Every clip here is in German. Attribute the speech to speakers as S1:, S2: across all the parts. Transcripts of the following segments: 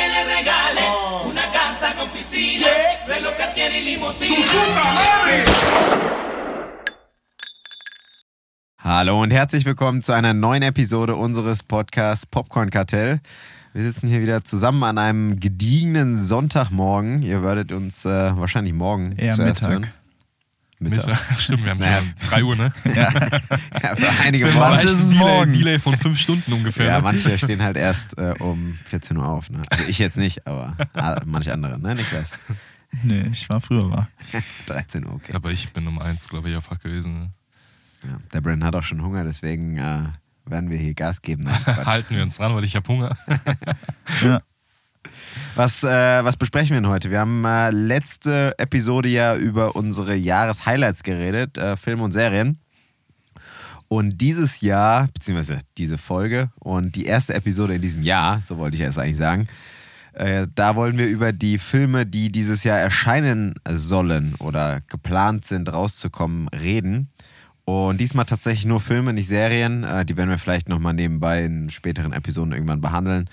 S1: que le regale una casa con piscina, reloj Cartier y limusina.
S2: Hallo und herzlich willkommen zu einer neuen Episode unseres Podcasts Popcorn Kartell. Wir sitzen hier wieder zusammen an einem gediegenen Sonntagmorgen. Ihr werdet uns äh, wahrscheinlich morgen
S3: Eher
S2: zuerst
S3: Mittag.
S2: hören. Mittag.
S4: Mittag. Stimmt, wir haben
S2: Naja.
S4: schon 3 Uhr, ne?
S2: Ja, für einige
S3: Für
S2: morgen.
S3: manche ist es
S4: Delay,
S3: morgen.
S4: Delay von 5 Stunden ungefähr.
S2: Ja,
S4: ne?
S2: manche stehen halt erst äh, um 14 Uhr auf. Ne? Also ich jetzt nicht, aber manche andere, ne, Niklas?
S3: Nee, ich war früher war.
S2: 13 Uhr, okay.
S4: Aber ich bin um 1, glaube ich, auf Wach gewesen. Ne?
S2: Ja, der Brandon hat auch schon Hunger, deswegen äh, werden wir hier Gas geben. Nein.
S4: Halten wir uns dran, weil ich habe Hunger.
S3: Ja.
S2: Was, äh, was besprechen wir denn heute? Wir haben äh, letzte Episode ja über unsere Jahreshighlights geredet, äh, Filme und Serien. Und dieses Jahr, beziehungsweise diese Folge und die erste Episode in diesem Jahr, so wollte ich es eigentlich sagen, äh, da wollen wir über die Filme, die dieses Jahr erscheinen sollen oder geplant sind, rauszukommen, reden. Und diesmal tatsächlich nur Filme, nicht Serien. Äh, die werden wir vielleicht nochmal nebenbei in späteren Episoden irgendwann behandeln.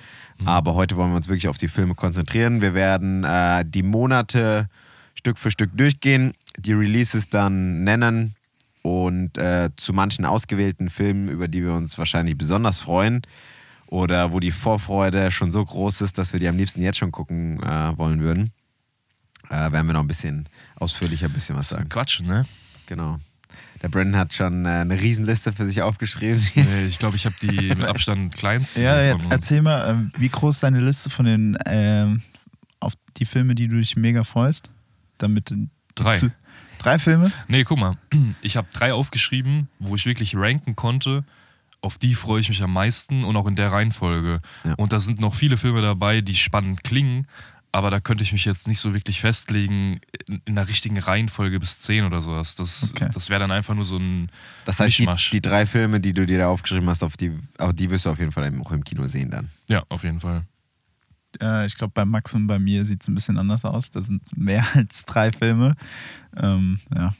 S2: Aber heute wollen wir uns wirklich auf die Filme konzentrieren. Wir werden äh, die Monate Stück für Stück durchgehen, die Releases dann nennen und äh, zu manchen ausgewählten Filmen, über die wir uns wahrscheinlich besonders freuen oder wo die Vorfreude schon so groß ist, dass wir die am liebsten jetzt schon gucken äh, wollen würden, äh, werden wir noch ein bisschen ausführlicher ein bisschen was sagen.
S4: Quatschen, ne?
S2: Genau. Der Brandon hat schon äh, eine Riesenliste für sich aufgeschrieben.
S4: Nee, Ich glaube, ich habe die mit Abstand kleinsten.
S3: Ja, jetzt erzähl mal, ähm, wie groß ist deine Liste von den ähm, auf die Filme, die du dich mega freust? Damit
S4: Drei.
S3: Drei Filme?
S4: Nee, guck mal. Ich habe drei aufgeschrieben, wo ich wirklich ranken konnte. Auf die freue ich mich am meisten und auch in der Reihenfolge.
S2: Ja.
S4: Und da sind noch viele Filme dabei, die spannend klingen, aber da könnte ich mich jetzt nicht so wirklich festlegen in, in der richtigen Reihenfolge bis 10 oder sowas. Das,
S3: Okay.
S4: das wäre dann einfach nur so ein
S2: Das heißt, die, die drei Filme, die du dir da aufgeschrieben hast, auf die, auf die wirst du auf jeden Fall auch im Kino sehen dann.
S4: Ja, auf jeden Fall.
S3: Äh, ich glaube, bei Max und bei mir sieht es ein bisschen anders aus. Das sind mehr als drei Filme. Ähm, ja.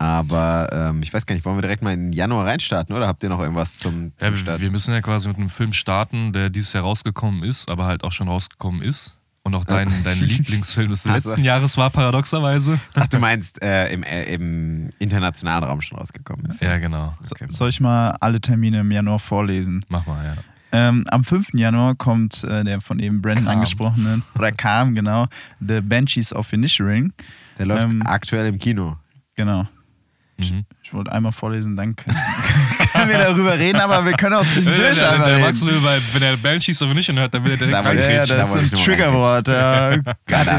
S2: Aber ähm, ich weiß gar nicht, wollen wir direkt mal in Januar reinstarten oder habt ihr noch irgendwas zum, zum
S4: Ja,
S2: Start?
S4: wir müssen ja quasi mit einem Film starten, der dieses Jahr rausgekommen ist, aber halt auch schon rausgekommen ist. Und auch dein, dein Lieblingsfilm des
S2: Also-
S4: letzten Jahres war paradoxerweise.
S2: Ach, du meinst äh, im, äh, im internationalen Raum schon rausgekommen ist.
S4: Ja, genau.
S2: Okay.
S3: Soll ich mal alle Termine im Januar vorlesen?
S4: Mach mal, ja.
S3: Ähm, am 5. Januar kommt äh, der von eben Brandon
S4: Kam.
S3: angesprochene, oder kam, genau, The Banshees of Inisherin.
S2: Der läuft
S3: Ähm,
S2: aktuell im Kino.
S3: Genau.
S4: Mhm.
S3: Ich wollte einmal vorlesen, dann können, wir darüber reden, aber wir können auch zwischendurch
S4: der,
S3: einfach
S4: der
S3: reden.
S4: Max will, bei, wenn er Banshees aber nicht hört, dann will er direkt
S2: Da
S3: ja, ja,
S2: da
S3: das
S2: wollte
S3: ist ein Triggerwort. Er
S2: da, haben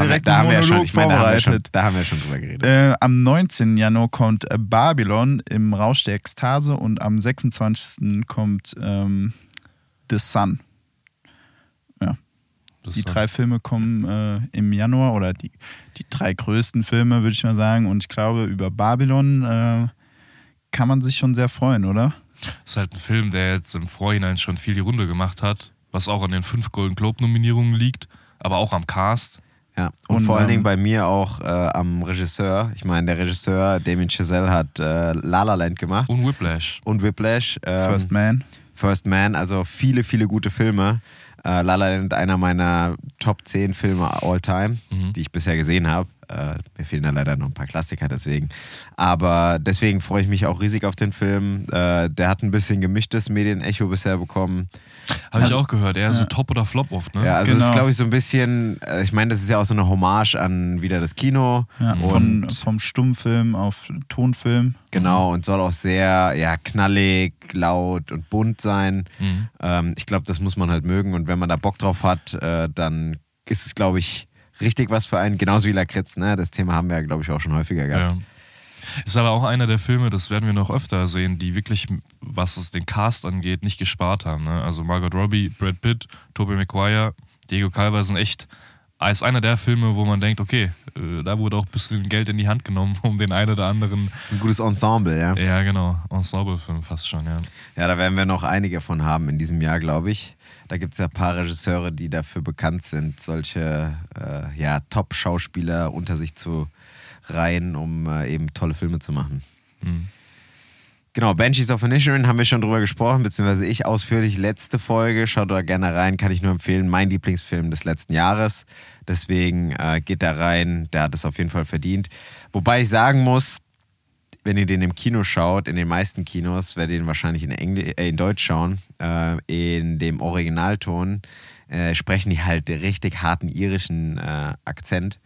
S2: wir-
S3: direkt
S2: da haben wir ja schon, ich meine, da haben wir schon,
S3: vorbereitet.
S2: da haben wir schon drüber geredet.
S3: Äh, am 19. Januar kommt äh, Babylon im Rausch der Ekstase und am 26. kommt ähm, The Sun. Ja,
S4: Das
S3: die drei Filme kommen äh, im Januar oder die, die drei größten Filme, würde ich mal sagen. Und ich glaube, über Babylon äh, kann man sich schon sehr freuen, oder?
S4: Ist halt ein Film, der jetzt im Vorhinein schon viel die Runde gemacht hat, was auch an den fünf Golden Globe-Nominierungen liegt, aber auch am Cast.
S2: Ja, und,
S3: Und,
S2: vor allen
S3: ähm,
S2: Dingen bei mir auch äh, am Regisseur. Ich meine, der Regisseur Damien Chazelle hat äh, La La Land gemacht
S4: Und Whiplash.
S2: und Whiplash. Ähm,
S3: First Man.
S2: First Man, also viele, viele gute Filme. Äh, La La Land, einer meiner Top 10 Filme all time,
S4: Mhm.
S2: die ich bisher gesehen habe. Äh, mir fehlen da leider noch ein paar Klassiker deswegen. Aber deswegen freue ich mich auch riesig auf den Film. Äh, der hat ein bisschen gemischtes Medienecho bisher bekommen.
S4: Habe
S3: Also-
S4: ich auch gehört. Eher so
S3: ja.
S4: Top oder Flop oft, ne?
S2: Ja, also es
S3: Genau.
S2: ist, glaube ich, so ein bisschen, äh, ich meine, das ist ja auch so eine Hommage an wieder das Kino.
S3: Ja,
S2: und
S3: von, vom Stummfilm auf Tonfilm.
S2: Genau, und soll auch sehr ja, knallig, laut und bunt sein.
S4: Mhm.
S2: Ähm, ich glaube, das muss man halt mögen. Und wenn man da Bock drauf hat, äh, dann ist es, glaube ich, richtig was für einen. Genauso wie Lakritz, ne? Das Thema haben wir ja, glaube ich, auch schon häufiger gehabt.
S4: Ja. Ist aber auch einer der Filme, das werden wir noch öfter sehen, die wirklich, was es den Cast angeht, nicht gespart haben. Ne? Also Margot Robbie, Brad Pitt, Tobey Maguire, Diego Calva sind echt ist einer der Filme, wo man denkt, okay, äh, da wurde auch ein bisschen Geld in die Hand genommen, um den einen oder anderen,
S2: Das ist ein gutes Ensemble, ja.
S4: ja genau, Ensemble-Film fast schon, ja.
S2: Ja, da werden wir noch einige von haben in diesem Jahr, glaube ich. Da gibt es ja ein paar Regisseure, die dafür bekannt sind, solche äh, ja, Top-Schauspieler unter sich zu reihen, um äh, eben tolle Filme zu machen.
S4: Mhm.
S2: Genau, Banshees of Inisherin haben wir schon drüber gesprochen, beziehungsweise ich ausführlich letzte Folge. Schaut da gerne rein, kann ich nur empfehlen. Mein Lieblingsfilm des letzten Jahres. Deswegen äh, geht da rein, der hat es auf jeden Fall verdient. Wobei ich sagen muss, wenn ihr den im Kino schaut, in den meisten Kinos, werdet ihr den wahrscheinlich in, Engl äh, in Deutsch schauen, äh, in dem Originalton äh, sprechen die halt den richtig harten irischen äh, Akzent.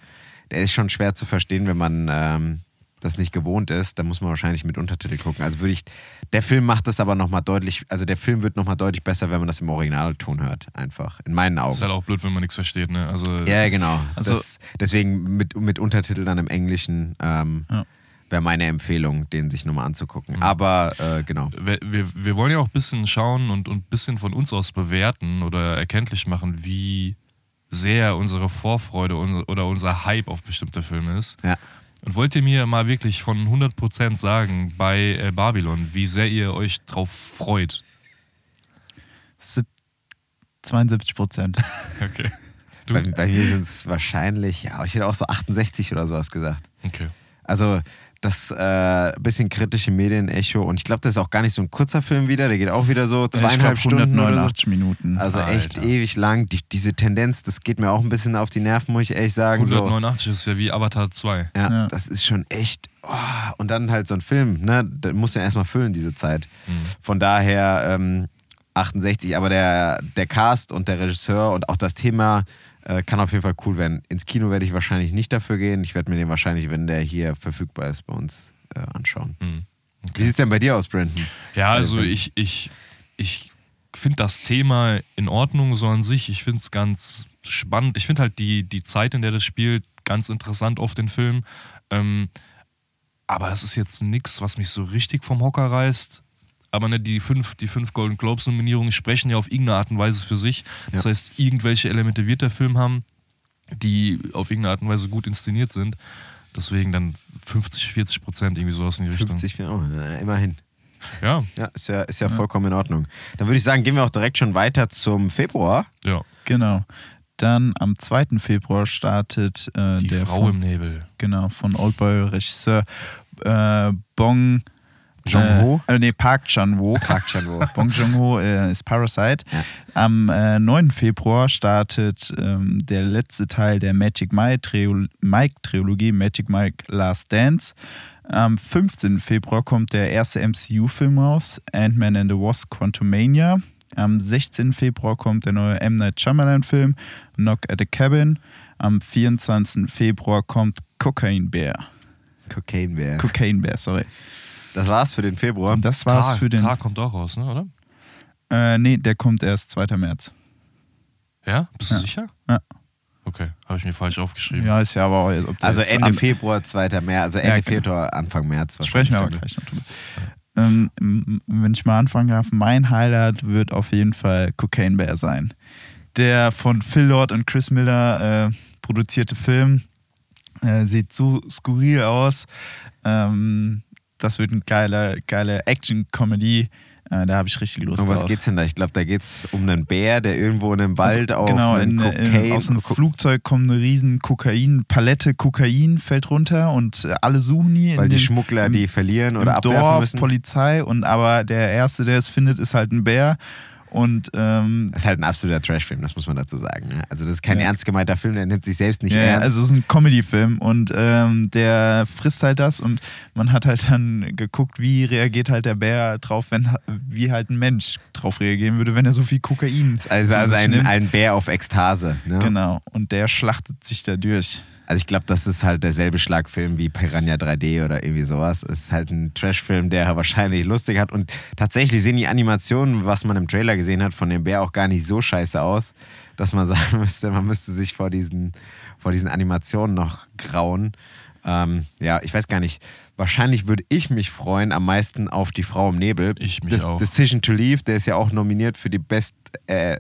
S2: Der ist schon schwer zu verstehen, wenn man ähm, das nicht gewohnt ist. Da muss man wahrscheinlich mit Untertitel gucken. Also würde ich, der Film macht das aber nochmal deutlich, also der Film wird nochmal deutlich besser, wenn man das im Originalton hört, einfach. In meinen Augen.
S4: Ist halt auch blöd, wenn man nichts versteht, ne? Also,
S2: Ja, genau.
S3: Also-
S2: das, deswegen mit, mit Untertitel dann im Englischen ähm,
S3: Ja.
S2: Wäre meine Empfehlung, den sich nochmal anzugucken.
S4: Mhm.
S2: Aber äh, genau.
S4: wir, wir, wir wollen ja auch ein bisschen schauen und ein bisschen von uns aus bewerten oder erkenntlich machen, wie sehr unsere Vorfreude oder unser Hype auf bestimmte Filme ist.
S2: Ja.
S4: Und wollt ihr mir mal wirklich von 100% sagen bei äh, Babylon, wie sehr ihr euch drauf freut?
S3: Sieb- 72 Prozent.
S4: Okay. Du?
S2: Bei, bei mir sind es wahrscheinlich, ja, ich hätte auch so 68 oder sowas gesagt.
S4: Okay.
S2: Also das äh, bisschen kritische Medienecho und ich glaube, das ist auch gar nicht so ein kurzer Film wieder, der geht auch wieder so zweieinhalb
S3: ich glaub,
S2: Stunden oder so.
S3: 189 Minuten.
S2: Also echt
S4: Alter.
S2: ewig lang. Die, diese Tendenz, das geht mir auch ein bisschen auf die Nerven, muss ich ehrlich sagen. So.
S4: 189 ist ja wie Avatar 2.
S2: Ja,
S3: Ja.
S2: das ist schon echt. Oh, und dann halt so ein Film, ne? Da muss ja erstmal füllen, diese Zeit.
S4: Mhm.
S2: Von daher ähm, 68, aber der, der Cast und der Regisseur und auch das Thema äh, kann auf jeden Fall cool werden. Ins Kino werde ich wahrscheinlich nicht dafür gehen. Ich werde mir den wahrscheinlich, wenn der hier verfügbar ist, bei uns äh, anschauen.
S4: Mhm.
S2: Wie sieht's denn bei dir aus, Brandon?
S4: Ja, also ich, ich, ich finde das Thema in Ordnung so an sich. Ich finde es ganz spannend. Ich finde halt die, die Zeit, in der das spielt, ganz interessant auf den Film. Ähm, aber es ist jetzt nichts, was mich so richtig vom Hocker reißt. Aber ne, die, fünf, die fünf Golden Globes-Nominierungen sprechen ja auf irgendeine Art und Weise für sich. Das
S2: Ja.
S4: heißt, irgendwelche Elemente wird der Film haben, die auf irgendeine Art und Weise gut inszeniert sind. Deswegen dann 50, 40 Prozent, irgendwie sowas in die Richtung.
S2: 50, oh, immerhin.
S4: Ja,
S2: Ja, ist ja, ist ja vollkommen in Ordnung. Dann würde ich sagen, gehen wir auch direkt schon weiter zum Februar.
S4: ja.
S3: Genau. Dann am 2. Februar startet äh,
S4: Die
S3: der
S4: Frau
S3: von,
S4: im Nebel.
S3: genau, von Oldboy-Regisseur äh, Bong
S2: Joon-ho?
S3: Äh, äh, nee, Park Chan-wook.
S2: Park Chan-wook.
S3: Bong Joon-ho äh, ist Parasite.
S2: Ja.
S3: Am äh, 9. Februar startet ähm, der letzte Teil der Magic Mike Triol- Mike Trilogie, Magic Mike Last Dance. Am 15. Februar kommt der erste MCU-Film raus, Ant-Man and the Wasp Quantumania. Am 16. Februar kommt der neue M. Night Shyamalan-Film Knock at the Cabin. Am 24. Februar kommt Cocaine Bear.
S2: Cocaine Bear.
S3: Cocaine Bear, sorry.
S2: Das war's für den Februar.
S3: Das war's
S4: Tar,
S3: für den.
S4: Tar kommt auch raus, ne, oder?
S3: Äh, nee, der kommt erst 2. März.
S4: Ja? Bist du
S3: Ja.
S4: sicher?
S3: Ja.
S4: Okay, habe ich mir falsch aufgeschrieben.
S3: Ja, ist ja aber auch. Ob der
S2: Also
S3: jetzt
S2: Ende
S3: an-
S2: Februar, 2. März, also Ende
S3: Ja, genau.
S2: Februar, Anfang März.
S3: Sprechen wir aber gleich noch drüber. Ähm, wenn ich mal anfangen darf, mein Highlight wird auf jeden Fall Cocaine Bear sein. Der von Phil Lord und Chris Miller äh, produzierte Film äh, sieht so skurril aus. Ähm, das wird eine geile, geile Action-Comedy. Äh, da habe ich richtig Lust
S2: Um was
S3: drauf.
S2: geht's denn da? Ich glaube, da geht's um einen Bär, der irgendwo in einem Wald
S3: Also,
S2: auf
S3: genau,
S2: einen
S3: in,
S2: Cocaine...
S3: in, aus einem Flugzeug kommt eine riesen Kokain, Palette Kokain fällt runter und äh, alle suchen die.
S2: weil
S3: in
S2: die
S3: dem-
S2: Schmuggler
S3: im-
S2: die verlieren oder abwerfen
S3: Dorf,
S2: müssen.
S3: Polizei und aber der Erste, der es findet, ist halt ein Bär. Und ähm,
S2: Das ist halt ein absoluter Trashfilm, das muss man dazu sagen. Ne? Also das ist kein
S3: Ja.
S2: ernst gemeinter Film, der nimmt sich selbst nicht
S3: ja,
S2: ernst.
S3: also es ist ein Comedy-Film und ähm, der frisst halt das und man hat halt dann geguckt, wie reagiert halt der Bär drauf, wenn wie halt ein Mensch drauf reagieren würde, wenn er so viel Kokain
S2: also,
S3: zu
S2: also
S3: sich
S2: ein,
S3: nimmt.
S2: ein Bär auf Ekstase. Ne?
S3: Genau. Und der schlachtet sich da durch.
S2: Also ich glaube, das ist halt derselbe Schlagfilm wie Piranha 3D oder irgendwie sowas. Es ist halt ein Trashfilm, der wahrscheinlich lustig hat. Und tatsächlich sehen die Animationen, was man im Trailer gesehen hat, von dem Bär auch gar nicht so scheiße aus, dass man sagen müsste, man müsste sich vor diesen, vor diesen Animationen noch grauen. Ähm, ja, ich weiß gar nicht. Wahrscheinlich würde ich mich freuen am meisten auf Die Frau im Nebel.
S4: Ich mich
S2: Des-
S4: auch.
S2: Decision to Leave, der ist ja auch nominiert für die best äh,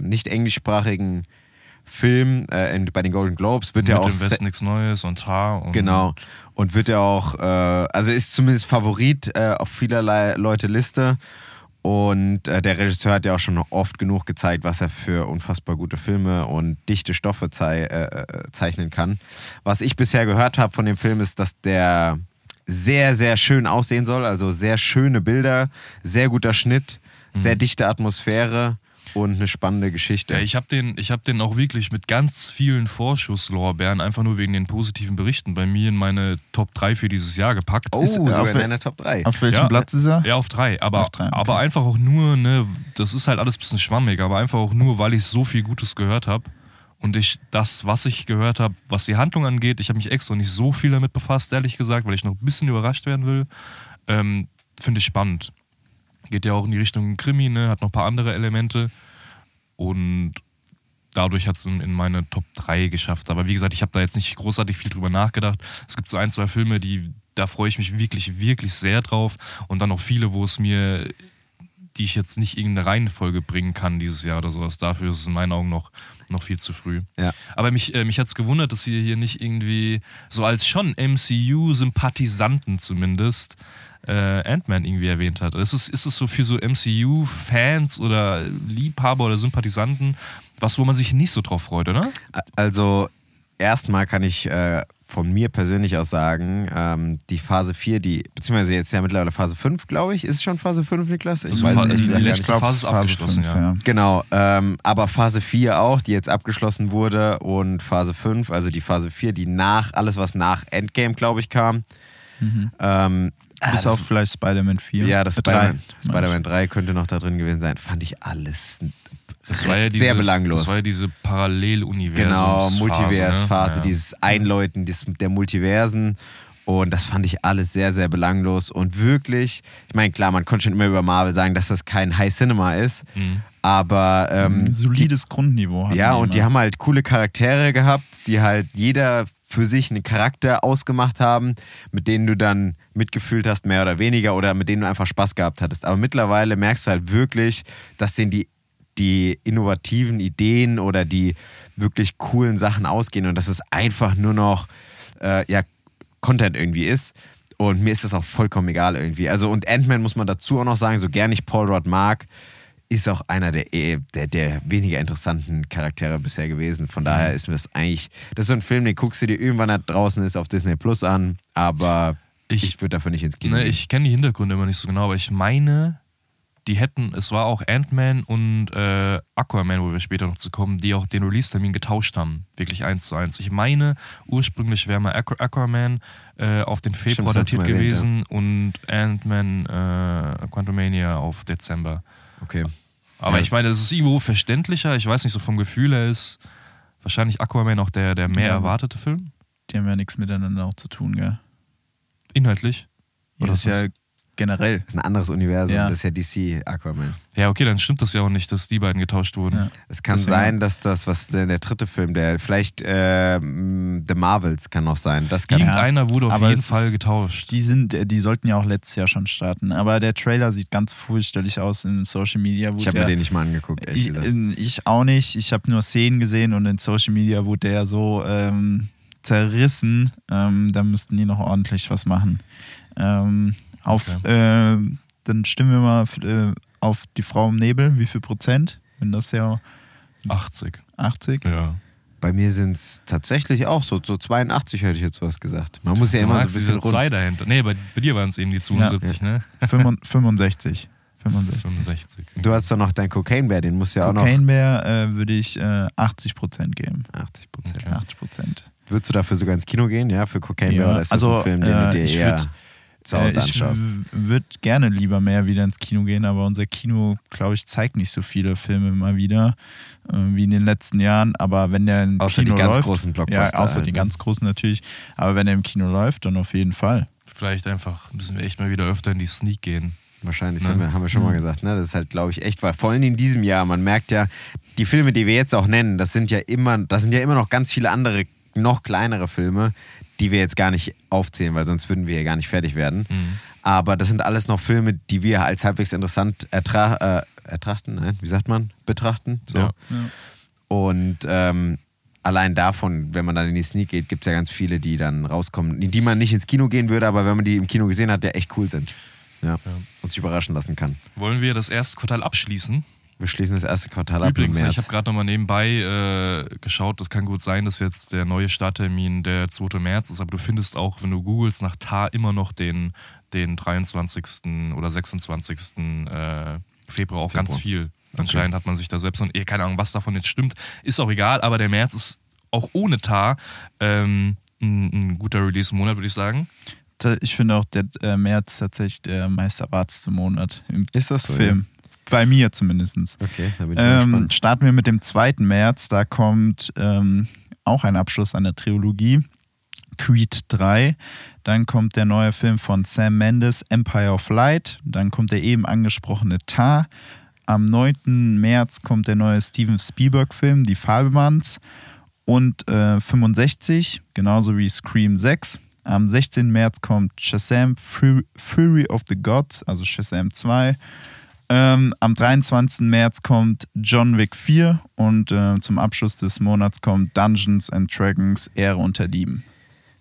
S2: nicht englischsprachigen Film äh, in, bei den Golden Globes. Wird
S4: Mit
S2: ja auch
S4: dem
S2: se-
S4: Westen nichts Neues und Tar. Und
S2: Genau. Und wird ja auch, äh, also ist zumindest Favorit äh, auf vielerlei Leute Liste. Und äh, der Regisseur hat ja auch schon oft genug gezeigt, was er für unfassbar gute Filme und dichte Stoffe zei äh, äh, zeichnen kann. Was ich bisher gehört habe von dem Film ist, dass der sehr, sehr schön aussehen soll. Also sehr schöne Bilder, sehr guter Schnitt, sehr dichte Atmosphäre und eine spannende Geschichte.
S4: Ja, ich habe den, ich hab den auch wirklich mit ganz vielen Vorschusslorbeeren, einfach nur wegen den positiven Berichten, bei mir in meine Top 3 für dieses Jahr gepackt.
S2: oh,
S3: ist-
S2: sogar
S3: auf
S2: in deiner Top 3.
S3: Auf welchem
S4: Ja.
S3: Platz ist er?
S4: Ja, auf drei. Aber,
S3: Auf drei, okay.
S4: aber einfach auch nur, ne, das ist halt alles ein bisschen schwammig, aber einfach auch nur, weil ich so viel Gutes gehört habe. Und ich das, was ich gehört habe, was die Handlung angeht, ich habe mich extra nicht so viel damit befasst, ehrlich gesagt, weil ich noch ein bisschen überrascht werden will. Ähm, Finde ich spannend. Geht ja auch in die Richtung Krimi, ne, hat noch ein paar andere Elemente. Und dadurch hat es in, in meine Top 3 geschafft. Aber wie gesagt, ich habe da jetzt nicht großartig viel drüber nachgedacht. Es gibt so ein, zwei Filme, die, da freue ich mich wirklich, wirklich sehr drauf. Und dann noch viele, wo es mir, die ich jetzt nicht irgendeine Reihenfolge bringen kann dieses Jahr oder sowas. Dafür ist es in meinen Augen noch, noch viel zu früh.
S2: Ja.
S4: Aber mich, äh, mich hat es gewundert, dass ihr hier nicht irgendwie so als schon MCU-Sympathisanten zumindest äh, Ant-Man irgendwie erwähnt hat. Ist es, ist es so für so MCU-Fans oder Liebhaber oder Sympathisanten was, wo man sich nicht so drauf freut, oder?
S2: Also, erstmal kann ich äh, von mir persönlich aus sagen, ähm, die Phase 4, die, beziehungsweise jetzt ja mittlerweile Phase 5, glaube ich. Ist es schon Phase 5, Niklas? Ich
S4: Also
S2: weiß
S4: Phase-
S2: ehrlich
S4: die letzte
S2: nicht.
S4: Phase ist abgeschlossen,
S3: fünf,
S4: ja.
S2: Genau, ähm, aber Phase 4 auch, die jetzt abgeschlossen wurde und Phase 5, also die Phase 4, die nach, alles was nach Endgame, glaube ich, kam. Ähm,
S3: Bis
S2: das-
S3: auf vielleicht Spider-Man 4.
S2: Ja, das
S3: Äh,
S2: Spider-Man. Spider-Man 3 könnte noch da drin gewesen sein. Fand ich alles
S4: Das war ja diese,
S2: sehr belanglos.
S4: Das war ja diese Paralleluniversum.
S2: Genau, Multiversphase,
S4: ne?
S2: dieses Einläuten des, der Multiversen. Und das fand ich alles sehr, sehr belanglos. Und wirklich, ich meine, klar, man konnte schon immer über Marvel sagen, dass das kein High Cinema ist.
S4: Mhm.
S2: Aber ähm,
S3: Ein solides Grundniveau. hatten
S2: ja,
S3: die
S2: und die
S3: immer.
S2: haben halt coole Charaktere gehabt, die halt jeder für sich einen Charakter ausgemacht haben, mit denen du dann mitgefühlt hast, mehr oder weniger, oder mit denen du einfach Spaß gehabt hattest. Aber mittlerweile merkst du halt wirklich, dass denen die, die innovativen Ideen oder die wirklich coolen Sachen ausgehen und dass es einfach nur noch äh, ja, Content irgendwie ist. Und mir ist das auch vollkommen egal irgendwie. Also, und Ant-Man muss man dazu auch noch sagen, so gern ich Paul Rudd mag, ist auch einer der, eh- der, der weniger interessanten Charaktere bisher gewesen. Von daher ist mir das eigentlich, das ist so ein Film, den guckst du dir irgendwann da draußen ist auf Disney Plus an, aber ich,
S4: Ich-
S2: würde dafür nicht ins Kino
S4: Ne,
S2: gehen.
S4: ich kenne die Hintergründe immer nicht so genau, aber ich meine, die hätten, es war auch Ant-Man und äh, Aquaman, wo wir später noch zu kommen, die auch den Release-Termin getauscht haben. Wirklich eins zu eins. Ich meine, ursprünglich wäre mal Aqu Aquaman äh, auf den Februar datiert
S2: mal erwähnt,
S4: gewesen und Ant-Man äh, Quantumania auf Dezember.
S2: okay.
S4: Aber
S2: Ja.
S4: ich meine, es ist irgendwo verständlicher. Ich weiß nicht, so vom Gefühl her ist wahrscheinlich Aquaman auch der, der mehr
S3: Ja.
S4: erwartete Film.
S3: Die haben ja nichts miteinander auch zu tun, gell?
S4: Inhaltlich.
S3: Ja,
S4: Oder
S3: das ist ja generell.
S2: Das ist ein anderes Universum,
S3: Ja.
S2: das ist ja DC Aquaman.
S4: Ja, okay, dann stimmt das ja auch nicht, dass die beiden getauscht wurden.
S3: Ja.
S2: Es kann
S3: Deswegen-
S2: sein, dass das, was der, der dritte Film, der vielleicht ähm, The Marvels kann noch sein. Das kann
S4: Irgendeiner wurde auf
S3: Aber
S4: jeden Fall
S3: ist-
S4: getauscht.
S3: Die sind, äh, die sollten ja auch letztes Jahr schon starten. Aber der Trailer sieht ganz furchtbarlich aus in Social Media. wo
S2: Ich habe mir den nicht mal angeguckt, ehrlich
S3: ich,
S2: gesagt.
S3: ich auch nicht. Ich habe nur Szenen gesehen und in Social Media wurde der so ähm, zerrissen. Ähm, da müssten die noch ordentlich was machen. Ähm, auf, ähm, dann stimmen wir mal äh, auf die Frau im Nebel. Wie viel Prozent? Wenn das ja
S4: 80.
S3: 80?
S4: Ja.
S2: Bei mir sind es tatsächlich auch so, so 82 hätte ich jetzt was gesagt. Man muss ja
S4: Du
S2: immer so ein bisschen
S4: diese zwei
S2: rund.
S4: dahinter. Nee, bei, bei dir waren es eben die 72, ne?
S3: 65. 65.
S4: 65.
S2: Du hast doch noch deinen Cocaine Bear, den musst du ja auch noch
S3: Cocaine Bear äh, würde ich äh, 80 Prozent geben.
S2: 80 Prozent.
S4: Okay.
S3: 80 Prozent.
S2: Würdest du dafür sogar ins Kino gehen, ja, für Cocaine
S3: Ja,
S2: Bear? Oder ist das
S3: also,
S2: ein Film, den
S3: äh,
S2: du dir
S3: ich
S2: eher
S3: würd-
S2: zu Hause
S3: Äh, ich
S2: anschaust?
S3: würde gerne lieber mehr wieder ins Kino gehen, aber unser Kino, glaube ich, zeigt nicht so viele Filme mal wieder äh, wie in den letzten Jahren. Aber wenn der im
S2: Außer
S3: Kino
S2: die ganz
S3: läuft,
S2: großen Blockbuster.
S3: ja, außer
S2: halt,
S3: die ganz großen natürlich. Aber wenn er im Kino läuft, dann auf jeden Fall.
S4: Vielleicht einfach müssen wir echt mal wieder öfter in die Sneak gehen.
S2: Wahrscheinlich,
S4: Ne?
S2: haben, wir, haben wir schon mal gesagt. Ne? Das ist halt, glaube ich, echt, weil vor allem in diesem Jahr, man merkt ja, die Filme, die wir jetzt auch nennen, das sind ja immer, das sind ja immer noch ganz viele andere, noch kleinere Filme, die wir jetzt gar nicht aufzählen, weil sonst würden wir ja gar nicht fertig werden.
S4: Mhm.
S2: Aber das sind alles noch Filme, die wir als halbwegs interessant ertra äh, ertrachten, nein, wie sagt man? Betrachten. So.
S4: Ja.
S2: Und ähm, allein davon, wenn man dann in die Sneak geht, gibt es ja ganz viele, die dann rauskommen, die man nicht ins Kino gehen würde, aber wenn man die im Kino gesehen hat, der echt cool sind. Ja. Und sich überraschen lassen kann.
S4: Wollen wir das erste Quartal abschließen?
S2: Wir schließen das erste Quartal ab
S4: Übrigens,
S2: März.
S4: ich habe gerade nochmal nebenbei äh, geschaut, das kann gut sein, dass jetzt der neue Starttermin der 2. März ist, aber du findest auch, wenn du googelst, nach TAR immer noch den, den 23. oder 26. Äh, Februar auch ganz viel. Anscheinend hat man sich da selbst und eh, keine Ahnung, was davon jetzt stimmt, ist auch egal, aber der März ist auch ohne TAR ähm, ein, ein guter Release-Monat, würde ich sagen.
S3: Ich finde auch der äh, März tatsächlich der meist erwartetste Monat im
S2: Ist das?
S3: Film. Bei mir zumindest.
S2: Okay, da bin ich mal
S3: Ähm, starten wir mit dem 2. März. Da kommt ähm, auch ein Abschluss einer Trilogie. Creed 3. Dann kommt der neue Film von Sam Mendes, Empire of Light. Dann kommt der eben angesprochene Tar. Am 9. März kommt der neue Steven Spielberg-Film, Die Fabelmanns. Und äh, 65, genauso wie Scream 6. Am 16. März kommt Shazam Fu- Fury of the Gods, also Shazam 2. Ähm, am 23. März kommt John Wick 4 und äh, zum Abschluss des Monats kommt Dungeons and Dragons Ehre unter Dieben.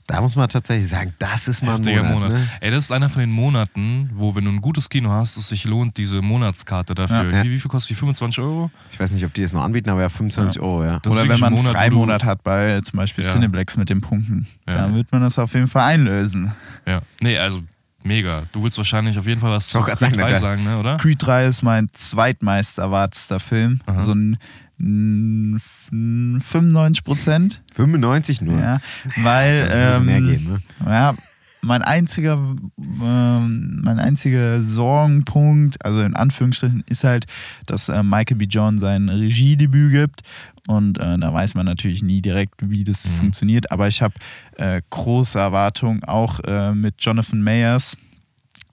S2: Da muss man tatsächlich sagen, das ist mal ein Monat.
S4: Monat.
S2: Ne?
S4: Ey, das ist einer von den Monaten, wo, wenn du ein gutes Kino hast, es sich lohnt, diese Monatskarte dafür.
S2: Ja, ja.
S4: Wie, wie viel kostet die? 25 Euro?
S2: Ich weiß nicht, ob die es noch anbieten, aber ja, 25 Euro, ja.
S4: Das
S3: Oder wenn man
S4: ein
S3: einen Freimonat hat bei zum Beispiel
S4: Ja.
S3: Cineplex mit den Punkten,
S4: Ja.
S3: dann wird man das auf jeden Fall einlösen.
S4: Ja. Nee, also mega. Du willst wahrscheinlich auf jeden Fall was zu Creed
S2: gerade
S4: 3
S2: sagen,
S4: ne, oder?
S3: Creed 3 ist mein zweitmeist erwartetster Film.
S4: Aha.
S3: So ein, ein 95 Prozent.
S2: 95 nur.
S3: Ja, weil ähm,
S2: mehr geben, ne?
S3: ja, mein einziger, ähm, mein einziger Sorgenpunkt, also in Anführungsstrichen, ist halt, dass äh, Michael B. John sein Regiedebüt gibt. Und äh, da weiß man natürlich nie direkt, wie das
S4: Mhm.
S3: funktioniert. Aber ich habe äh, große Erwartungen, auch äh, mit Jonathan Mayers,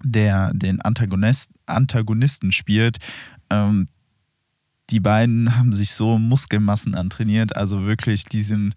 S3: der den Antagonist, Antagonisten spielt. Ähm, die beiden haben sich so Muskelmassen antrainiert, also wirklich, die sind,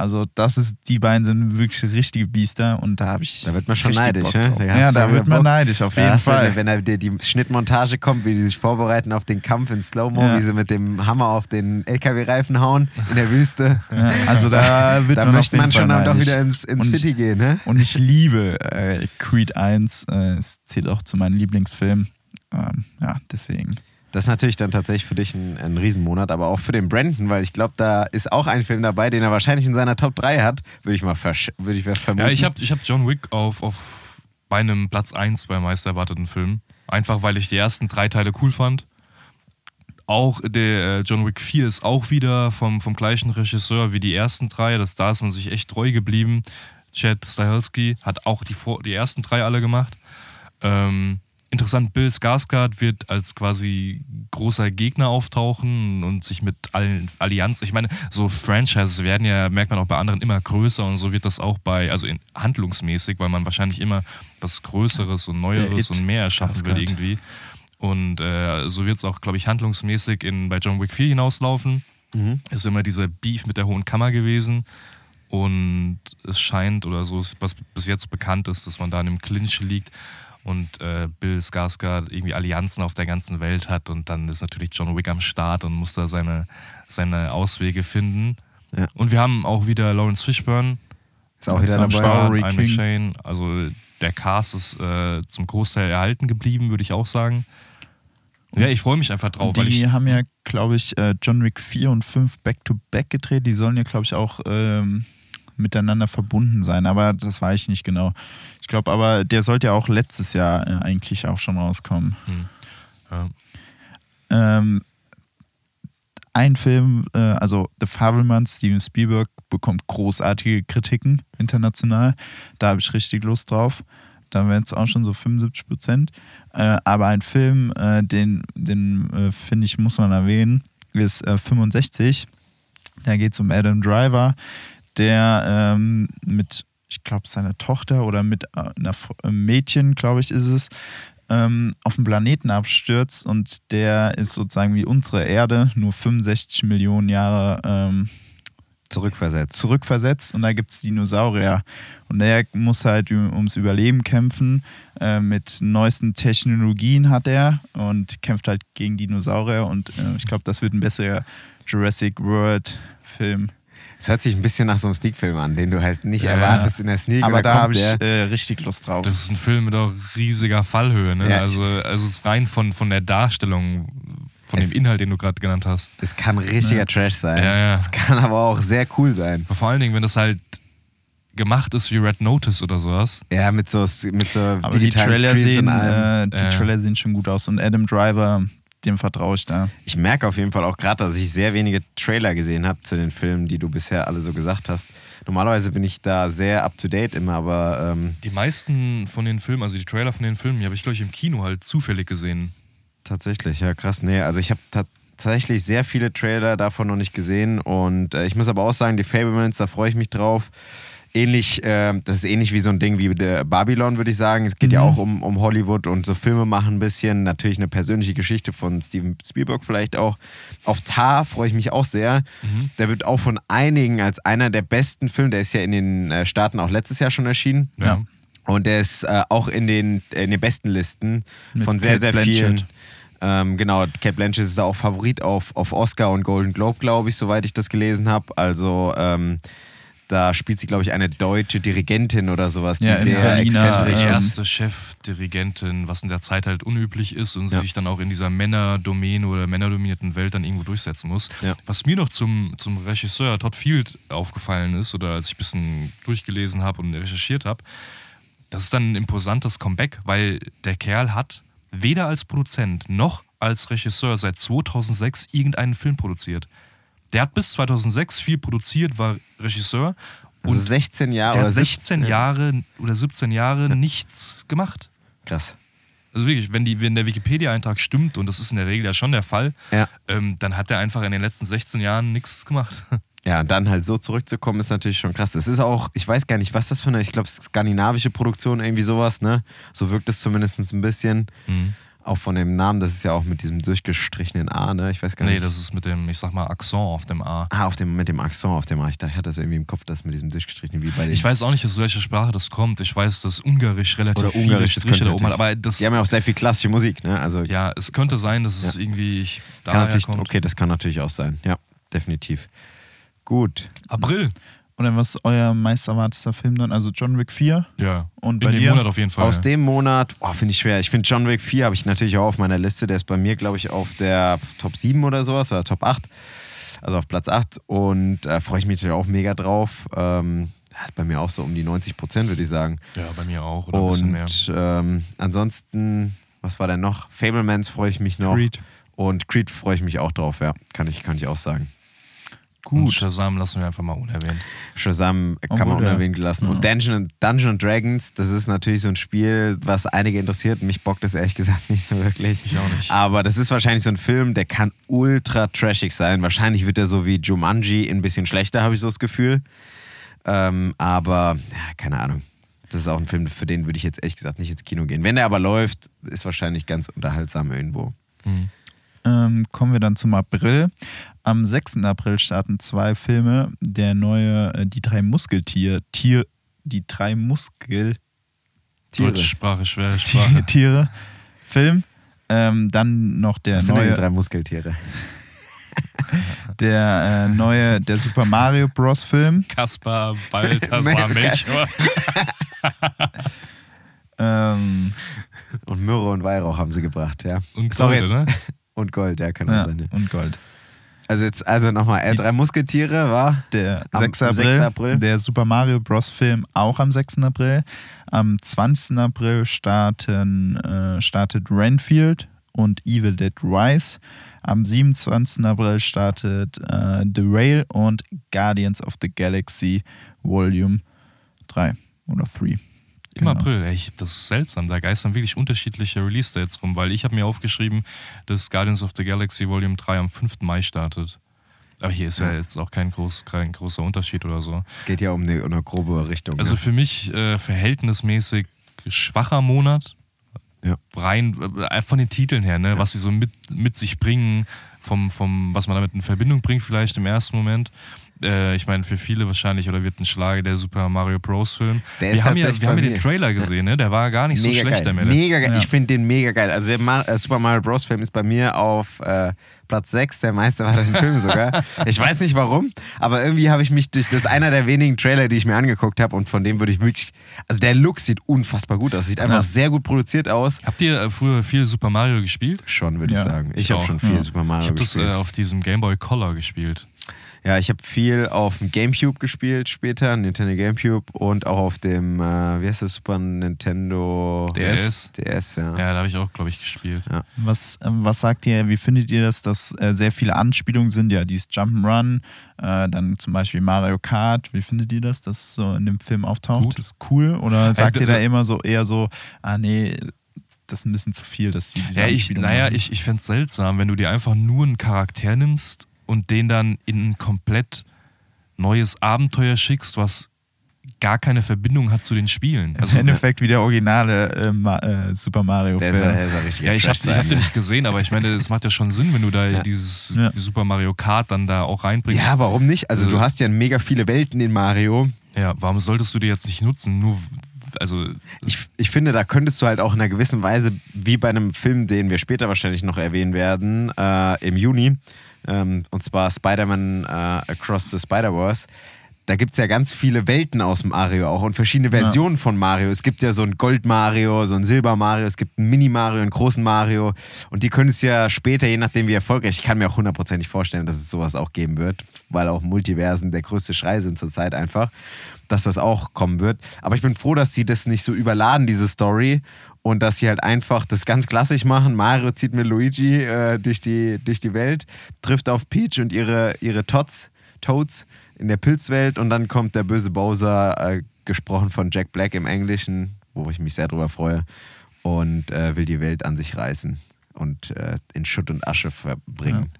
S3: also das ist, die beiden sind wirklich richtige Biester und da habe ich.
S2: Da wird man schon neidisch, ne? Da
S3: Ja, da wird man neidisch, auf
S2: Da
S3: jeden Fall.
S2: wenn da die, die Schnittmontage kommt, wie die sich vorbereiten auf den Kampf in Slow-Mo,
S3: Ja.
S2: wie sie mit dem Hammer auf den LKW-Reifen hauen in der Wüste.
S3: Ja, also da wird
S2: Da
S3: man
S2: möchte man schon dann doch wieder ins, ins
S3: Und-
S2: Fitti gehen, ne?
S3: Und ich liebe äh, Creed 1, äh, es zählt auch zu meinen Lieblingsfilmen. Ähm, ja, deswegen.
S2: Das ist natürlich dann tatsächlich für dich ein, ein Riesenmonat, aber auch für den Brandon, weil ich glaube, da ist auch ein Film dabei, den er wahrscheinlich in seiner Top 3 hat, würde ich mal würde ich vermuten.
S4: Ja, ich habe ich hab John Wick auf, auf meinem Platz 1 bei meist erwarteten Filmen. Einfach weil ich die ersten drei Teile cool fand. Auch der äh, John Wick 4 ist auch wieder vom, vom gleichen Regisseur wie die ersten drei. Das, da ist man sich echt treu geblieben. Chad Stahelski hat auch die, die ersten drei alle gemacht. Ähm, interessant, Bill Skarsgård wird als quasi großer Gegner auftauchen und sich mit allen Allianz. Ich meine, so Franchises werden ja, merkt man auch bei anderen, immer größer und so wird das auch bei, also in, handlungsmäßig, weil man wahrscheinlich immer was Größeres und Neueres und mehr erschaffen will
S3: Skarsgård.
S4: irgendwie. Und äh, so wird es auch, glaube ich, handlungsmäßig in, bei John Wick 4 hinauslaufen.
S2: Mhm.
S4: Ist immer dieser Beef mit der Hohen Kammer gewesen. Und es scheint, oder so ist, was bis jetzt bekannt ist, dass man da in einem Clinch liegt und äh, Bill Skarsgård irgendwie Allianzen auf der ganzen Welt hat und dann ist natürlich John Wick am Start und muss da seine, seine Auswege finden.
S2: Ja.
S4: Und wir haben auch wieder Lawrence Fishburne
S2: ist auch wieder
S3: Am
S2: dabei.
S3: Start. King.
S4: McShane. Also der Cast ist äh, zum Großteil erhalten geblieben, würde ich auch sagen. Ja, ich freue mich einfach drauf,
S3: die haben ja, glaube ich, äh, John Wick 4 und 5 back-to-back gedreht. Die sollen ja, glaube ich, auch ähm, miteinander verbunden sein, aber das weiß ich nicht genau. Ich glaube aber, der sollte ja auch letztes Jahr äh, eigentlich auch schon rauskommen.
S4: Hm, ja.
S3: Ähm, ein Film, äh, also The Fabelmanns, Steven Spielberg, bekommt großartige Kritiken international. Da habe ich richtig Lust drauf. Da wären es auch schon so 75 Prozent. Äh, aber ein Film, äh, den, den äh, finde ich, muss man erwähnen, ist äh, 65. Da geht es um Adam Driver, der ähm, mit, ich glaube, seiner Tochter oder mit äh, einer einem Mädchen, glaube ich, ist es, ähm, auf den Planeten abstürzt und der ist sozusagen wie unsere Erde, nur 65 Millionen Jahre ähm,
S2: Zurückversetzt.
S3: zurückversetzt und da gibt es Dinosaurier. Und der muss halt ums Überleben kämpfen. Äh, mit neuesten Technologien hat er und kämpft halt gegen Dinosaurier. Und äh, ich glaube, das wird ein besserer Jurassic World-Film.
S2: Es hört sich ein bisschen nach so einem Sneak-Film an, den du halt nicht
S4: Ja,
S2: erwartest in der Sneak.
S3: Aber da habe ich äh, richtig Lust drauf.
S4: Das ist ein Film mit auch riesiger Fallhöhe. Ne?
S2: Ja.
S4: Also, also es ist rein von, von der Darstellung von
S2: Es-
S4: dem Inhalt, den du gerade genannt hast.
S2: Es kann richtiger Trash sein.
S4: Ja, ja.
S2: Es kann aber auch sehr cool sein.
S4: Aber vor allen Dingen, wenn das halt gemacht ist wie Red Notice oder sowas.
S2: Ja, mit so, mit so
S3: Aber die
S2: digitalen
S3: Trailer,
S2: Screens
S3: sehen,
S2: und allem.
S3: äh, die. Trailer sehen schon gut aus. Und Adam Driver, dem vertraue ich da.
S2: Ich merke auf jeden Fall auch gerade, dass ich sehr wenige Trailer gesehen habe zu den Filmen, die du bisher alle so gesagt hast. Normalerweise bin ich da sehr up to date immer, aber ähm,
S4: Die meisten von den Filmen, also die Trailer von den Filmen, die habe ich, glaube ich, im Kino halt zufällig gesehen.
S2: tatsächlich, ja krass. Nee, also ich habe tatsächlich sehr viele Trailer davon noch nicht gesehen und äh, ich muss aber auch sagen, die Fablemans, da freue ich mich drauf. Ähnlich, äh, das ist ähnlich wie so ein Ding wie der Babylon, würde ich sagen. Es geht ja auch um, um Hollywood und so Filme machen ein bisschen. Natürlich eine persönliche Geschichte von Steven Spielberg vielleicht auch. Auf Tar freue ich mich auch sehr. Der wird auch von einigen als einer der besten Filme, der ist ja in den äh, Staaten auch letztes Jahr schon erschienen.
S4: Ja.
S2: Und der ist äh, auch in den, in den besten Listen
S3: Mit
S2: von sehr,
S3: Cate
S2: sehr
S3: Blanchett.
S2: vielen. Ähm, genau, Cat Blanchett ist da auch Favorit auf, auf Oscar und Golden Globe, glaube ich, soweit ich das gelesen habe. Also ähm, da spielt sie, glaube ich, eine deutsche Dirigentin oder sowas, die
S3: Ja,
S2: sehr
S3: Berliner,
S2: exzentrisch
S4: die
S3: ähm,
S2: ist.
S4: erste Chefdirigentin, was in der Zeit halt unüblich ist und sie
S2: Ja.
S4: sich dann auch in dieser Männerdomäne oder männerdominierten Welt dann irgendwo durchsetzen muss.
S2: Ja.
S4: Was mir noch zum, zum Regisseur Todd Field aufgefallen ist oder als ich ein bisschen durchgelesen habe und recherchiert habe, das ist dann ein imposantes Comeback, weil der Kerl hat weder als Produzent noch als Regisseur seit 2006 irgendeinen Film produziert. Der hat bis 2006 viel produziert, war Regisseur
S2: Also
S4: und
S2: 16 Jahre
S4: der
S2: oder
S4: hat 16
S2: 17
S4: Jahre oder 17 Jahre nichts gemacht.
S2: Krass.
S4: Also wirklich, wenn, die, wenn der Wikipedia-Eintrag stimmt, und das ist in der Regel ja schon der Fall,
S2: Ja.
S4: ähm, dann hat er einfach in den letzten 16 Jahren nichts gemacht.
S2: Ja, und dann halt so zurückzukommen, ist natürlich schon krass. Das ist auch, ich weiß gar nicht, was das für eine, ich glaube, skandinavische Produktion, irgendwie sowas, ne? So wirkt es zumindest ein bisschen.
S4: Mhm.
S2: Auch von dem Namen, das ist ja auch mit diesem durchgestrichenen A, ne? Ich weiß gar
S4: Nee,
S2: nicht.
S4: das ist mit dem, ich sag mal, Akzent auf dem A.
S2: Ah, auf dem, mit dem Akzent auf dem A. Ich dachte, ich hatte das irgendwie im Kopf, das mit diesem durchgestrichenen, wie bei den.
S4: Ich weiß auch nicht, aus welcher Sprache das kommt. Ich weiß, dass Ungarisch relativ
S2: Oder
S4: viele
S2: Ungarisch, das
S4: Striche
S2: könnte
S4: da oben hat. Aber das,
S2: Die haben ja auch sehr viel klassische Musik, ne? Also
S4: ja, es könnte sein, dass es
S2: Ja.
S4: irgendwie daher kommt.
S2: okay, das kann natürlich auch sein. Ja, definitiv. Gut.
S4: April.
S3: Und dann was ist euer meisterwartester Film dann? Also John Wick 4.
S4: Ja.
S3: Und
S4: in
S3: bei
S4: dem
S3: dir?
S4: Monat auf jeden Fall.
S2: Aus dem Monat, oh, finde ich schwer. Ich finde John Wick 4 habe ich natürlich auch auf meiner Liste. Der ist bei mir, glaube ich, auf der Top 7 oder sowas oder Top 8. Also auf Platz 8. Und da freue ich mich natürlich auch mega drauf. Ähm, ist bei mir auch so um die 90 Prozent, würde ich sagen.
S4: ja, bei mir auch. Oder ein bisschen mehr.
S2: Und ähm, ansonsten, was war denn noch? Fablemans freue ich mich noch.
S3: Creed.
S2: Und Creed freue ich mich auch drauf, ja. Kann ich, kann ich auch sagen.
S4: Und
S3: Gut.
S4: Shazam lassen wir einfach mal unerwähnt.
S2: Shazam kann man unerwähnt lassen. Und Dungeon, Dungeon Dragons, das ist natürlich so ein Spiel, was einige interessiert. Mich bockt das ehrlich gesagt nicht so wirklich.
S4: Ich auch nicht.
S2: Aber das ist wahrscheinlich so ein Film, der kann ultra trashig sein. Wahrscheinlich wird er so wie Jumanji ein bisschen schlechter, habe ich so das Gefühl. Ähm, aber, ja, keine Ahnung. Das ist auch ein Film, für den würde ich jetzt ehrlich gesagt nicht ins Kino gehen. Wenn der aber läuft, ist wahrscheinlich ganz unterhaltsam irgendwo.
S3: Ähm, kommen wir dann zum April. Am 6. April starten zwei Filme. Der neue äh, Die drei Muskeltier, Tier, die drei Muskel
S2: Tiere.
S4: Deutschsprache, schwere Sprache.
S3: Tiere Film. Ähm, dann noch der
S2: Das sind ja die
S3: neue,
S2: drei Muskeltiere.
S3: der äh, neue, der Super Mario Bros. Film.
S4: Kaspar, Balthasar, Melchior.
S3: Ähm,
S2: Und Myrrhe und Weihrauch haben sie gebracht, ja.
S4: Und
S2: Sorry,
S4: Gold,
S2: jetzt-
S4: oder?
S2: Und Gold, ja, kann auch
S3: ja,
S2: sein. Ja.
S3: und Gold.
S2: Also jetzt, also nochmal, äh, drei Musketiere war
S3: Der
S2: Am-
S3: 6.
S2: am
S3: April,
S2: 6. April.
S3: Der Super Mario Bros. Film auch am 6. April. Am 20. April starten, äh, startet Renfield und Evil Dead Rise. Am 27. April startet äh, The Rail und Guardians of the Galaxy Volume 3 oder 3.
S4: Im
S3: Genau.
S4: April, ey, ich- das ist seltsam. Da geistern wirklich unterschiedliche Release-Dates rum, weil ich habe mir aufgeschrieben, dass Guardians of the Galaxy Volume 3 am 5. Mai startet. Aber hier ist ja,
S2: Ja.
S4: jetzt auch kein, groß, kein großer Unterschied oder so.
S2: Es geht ja um eine, um eine grobe Richtung.
S4: Also
S2: ne?
S4: für mich äh, verhältnismäßig schwacher Monat.
S2: Ja.
S4: Rein äh, von den Titeln her, ne? was sie so mit, mit sich bringen, vom, vom, was man damit in Verbindung bringt, vielleicht im ersten Moment. Äh, ich meine, für viele wahrscheinlich, oder wird ein Schlage der Super Mario Bros. Film.
S2: Der
S4: wir haben ja, wir haben ja den. Trailer gesehen, ne? der war gar nicht so
S2: mega
S4: schlecht,
S2: geil.
S4: der Melle.
S2: Mega geil.
S3: Ja.
S2: Ich finde den mega geil. Also der Ma äh, Super Mario Bros. Film ist bei mir auf äh, Platz 6, der meiste war den Film sogar. Ich weiß nicht warum, aber irgendwie habe ich mich durch das ist einer der wenigen Trailer, die ich mir angeguckt habe und von dem würde ich wirklich, also der Look sieht unfassbar gut aus, sieht einfach
S3: Ja.
S2: sehr gut produziert aus.
S4: Habt ihr äh, früher viel Super Mario gespielt?
S2: Schon, würde ich
S3: Ja,
S2: sagen. Ich
S4: ich
S2: habe schon viel. Super
S4: Ich
S2: Mario
S4: habe das
S2: gespielt.
S4: äh, auf diesem Game Boy Color gespielt.
S2: Ja, ich habe viel auf dem Gamecube gespielt später, Nintendo Gamecube und auch auf dem, äh, wie heißt das, Super Nintendo
S4: DS.
S2: DS, ja.
S4: Ja, da habe ich auch, glaube ich, gespielt.
S3: Was, ähm, was sagt ihr, wie findet ihr das, dass äh, sehr viele Anspielungen sind? Ja, dieses Jump'n'Run, äh, dann zum Beispiel Mario Kart. Wie findet ihr das, dass so in dem Film auftaucht?
S4: Gut.
S3: Ist cool? Oder sagt ihr da immer so eher so, ah nee, das ist ein bisschen zu viel, dass die diese
S4: Ja, ich, naja, ich, ich fände es seltsam, wenn du dir einfach nur einen Charakter nimmst und den dann in ein komplett neues Abenteuer schickst, was gar keine Verbindung hat zu den Spielen.
S3: Im
S4: Also,
S3: Endeffekt wie der originale äh, Ma äh, Super Mario
S2: Der
S3: Film.
S2: der ist ja richtig
S4: ja, ich habe hab den
S2: ne?
S4: nicht gesehen, aber ich meine, es macht ja schon Sinn, wenn du da
S2: Ja.
S4: dieses
S3: Ja.
S4: Super Mario Kart dann da auch reinbringst.
S2: Ja, warum nicht? Also,
S4: Also-
S2: du hast ja mega viele Welten in Mario.
S4: Ja, warum solltest du die jetzt nicht nutzen? Nur, also,
S2: Ich, ich finde, da könntest du halt auch in einer gewissen Weise, wie bei einem Film, den wir später wahrscheinlich noch erwähnen werden, äh, im Juni, ähm, und zwar Spider-Man äh, Across the Spider-Verse, da gibt es ja ganz viele Welten aus Mario auch und verschiedene Versionen von Mario. Es gibt ja so ein Gold-Mario, so ein Silber-Mario, es gibt einen Mini-Mario, einen großen Mario. Und die könntest du ja später, je nachdem wie erfolgreich, ich kann mir auch hundertprozentig vorstellen, dass es sowas auch geben wird, weil auch Multiversen der größte Schrei sind zurzeit einfach, dass das auch kommen wird. Aber ich bin froh, dass sie das nicht so überladen, diese Story. Und dass sie halt einfach das ganz klassisch machen. Mario zieht mit Luigi äh, durch, die, durch die Welt, trifft auf Peach und ihre, ihre Tots, Toads in der Pilzwelt und dann kommt der böse Bowser, äh, gesprochen von Jack Black im Englischen, wo ich mich sehr drüber freue, und äh, will die Welt an sich reißen und äh, in Schutt und Asche verbringen. Ja.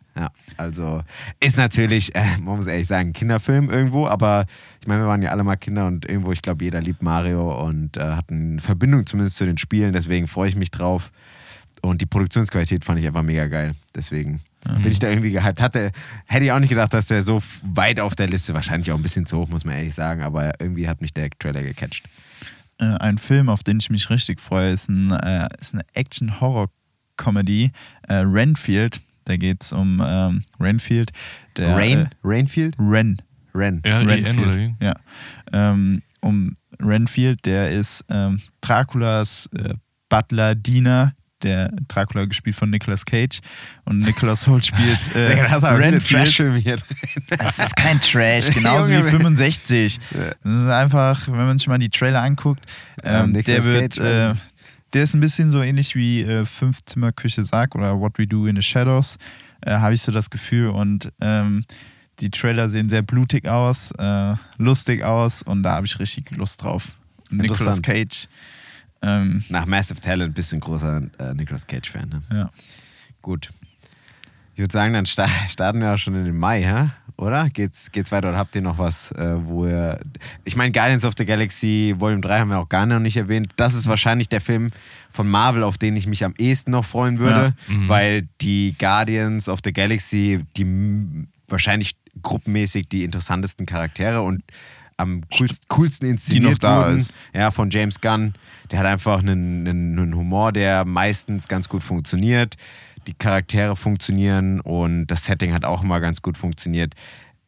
S2: Also ist natürlich, äh, man muss ehrlich sagen, ein Kinderfilm irgendwo, aber ich meine, wir waren ja alle mal Kinder und irgendwo, ich glaube, jeder liebt Mario und äh, hat eine Verbindung zumindest zu den Spielen, deswegen freue ich mich drauf. Und die Produktionsqualität fand ich einfach mega geil. Deswegen bin ich da irgendwie gehypt. Hatte, hätte ich auch nicht gedacht, dass der so weit auf der Liste, wahrscheinlich auch ein bisschen zu hoch, muss man ehrlich sagen, aber irgendwie hat mich der Trailer gecatcht.
S3: äh, ein Film, auf den ich mich richtig freue, ist, ein, äh, ist eine Action-Horror-Comedy. Äh, Renfield, da geht es um ähm, Renfield. Der,
S2: Rain?
S3: Äh,
S2: Rainfield?
S3: Ren.
S2: Ren.
S4: R-E-N oder wie?
S3: Ja. Ähm, um Renfield, der ist ähm, Draculas äh, Butler, Diener. Der Dracula gespielt von Nicolas Cage und Nicolas Holt spielt äh,
S2: Digga, da hast du aber viele
S3: Renfield. Das ist kein Trash, genauso wie 65. Das ist einfach, wenn man sich mal die Trailer anguckt,
S2: Ja,
S3: ähm, der
S2: Nicolas
S3: wird,
S2: Cage,
S3: äh. Der ist ein bisschen so ähnlich wie äh, Fünf-Zimmer-Küche Sarg oder What We Do in the Shadows, äh, habe ich so das Gefühl. Und ähm, die Trailer sehen sehr blutig aus, äh, lustig aus und da habe ich richtig Lust drauf. Nicolas. Cage. Ähm,
S2: Nach Massive Talent bist du ein großer äh, Nicolas Cage-Fan. Ne?
S3: ja.
S2: Gut. Ich würde sagen, dann sta starten wir auch schon in den Mai, hä? Oder? Geht's, geht's weiter oder habt ihr noch was, äh, wo ihr. Ich meine, Guardians of the Galaxy Volume 3 haben wir auch gar noch nicht erwähnt. Das ist wahrscheinlich der Film von Marvel, auf den ich mich am ehesten noch freuen würde,
S4: Ja. Mhm.
S2: weil die Guardians of the Galaxy, die wahrscheinlich gruppenmäßig die interessantesten Charaktere und am coolst, coolsten inszeniert
S3: noch da
S2: wurden.
S3: ist.
S2: Ja, von James Gunn. Der hat einfach einen, einen, einen Humor, der meistens ganz gut funktioniert. Die Charaktere funktionieren und das Setting hat auch immer ganz gut funktioniert.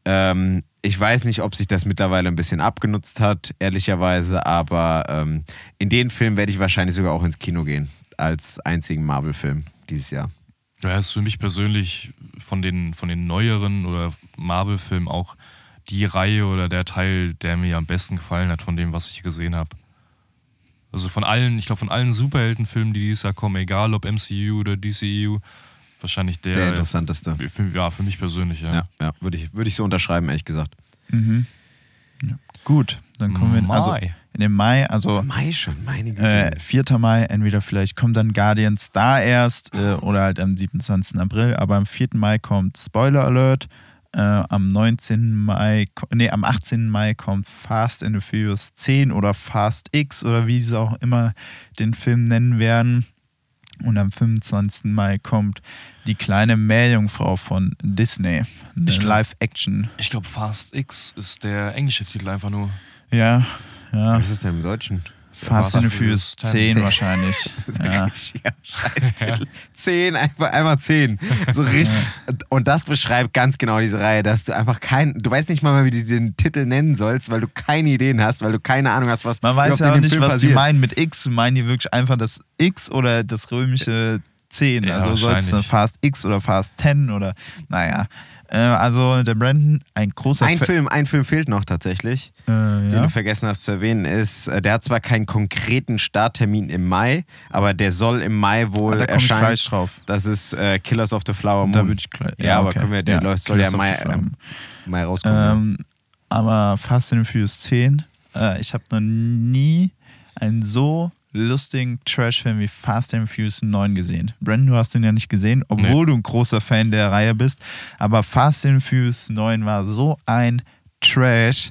S2: Ähm, ich weiß nicht, ob sich das mittlerweile ein bisschen abgenutzt hat, ehrlicherweise, aber ähm, in den Film werde ich wahrscheinlich sogar auch ins Kino gehen, als einzigen Marvel-Film dieses Jahr.
S4: Ja, ist für mich persönlich von den, von den neueren oder Marvel-Filmen auch die Reihe oder der Teil, der mir am besten gefallen hat von dem, was ich gesehen habe. Also von allen, ich glaube von allen Superheldenfilmen, die dieses Jahr kommen, egal ob MCU oder DCU, wahrscheinlich der.
S2: Der interessanteste.
S4: Für, ja, für mich persönlich, ja.
S2: Ja, ja würde ich, würde ich so unterschreiben, ehrlich gesagt.
S3: Mhm. ja. Gut, dann kommen wir in, also
S4: Mai.
S3: in den Mai, also
S2: Mai schon, meine Güte.
S3: Äh, 4. Mai, entweder vielleicht kommt dann Guardians da erst äh, oder halt am 27. April, aber am 4. Mai kommt Spoiler Alert. Äh, am 19. Mai, nee, am 18. Mai kommt Fast and the Furious 10 oder Fast X oder wie sie auch immer den Film nennen werden. Und am 25. Mai kommt die kleine Meerjungfrau von Disney. Eine
S4: Ich glaub-
S3: Live-Action.
S4: Ich glaube, Fast X ist der englische Titel einfach nur.
S3: Ja, ja.
S2: Was ist denn im Deutschen?
S3: Fast and Furious 10
S4: 10.
S3: wahrscheinlich. ja.
S2: Ja, scheiß Titel. Zehn, einfach einmal zehn. So richtig. Und das beschreibt ganz genau diese Reihe, dass du einfach kein, du weißt nicht mal, wie du den Titel nennen sollst, weil du keine Ideen hast, weil du keine Ahnung hast, was
S3: Man weiß ja auch nicht,
S2: Film
S3: was die
S2: passiert.
S3: meinen mit X. Meinen die wirklich einfach das X oder das römische 10?
S4: Ja,
S3: also soll es. Fast X oder Fast 10 oder, naja. Äh, also der Brandon, ein großer
S2: Ein
S3: Fa-
S2: Film, ein Film fehlt noch tatsächlich,
S3: Äh,
S2: den
S3: ja.
S2: du vergessen hast zu erwähnen, ist, äh, der hat zwar keinen konkreten Starttermin im Mai, aber der soll im Mai wohl
S3: Ah, da
S2: erscheinen.
S3: gleich drauf.
S2: Das ist äh, Killers of the Flower Moon.
S3: Da würde ich gleich.
S2: ja, aber
S3: okay.
S2: können wir, der
S3: Ja,
S2: soll ja im Mai, ähm, Mai rauskommen.
S3: Ähm, aber Fast and Furious 10, äh, ich habe noch nie einen so lustigen Trash-Film wie Fast and Furious 9 gesehen. Brandon, du hast den ja nicht gesehen, obwohl du ein großer Fan der Reihe bist. Aber Fast and Furious 9 war so ein Trash,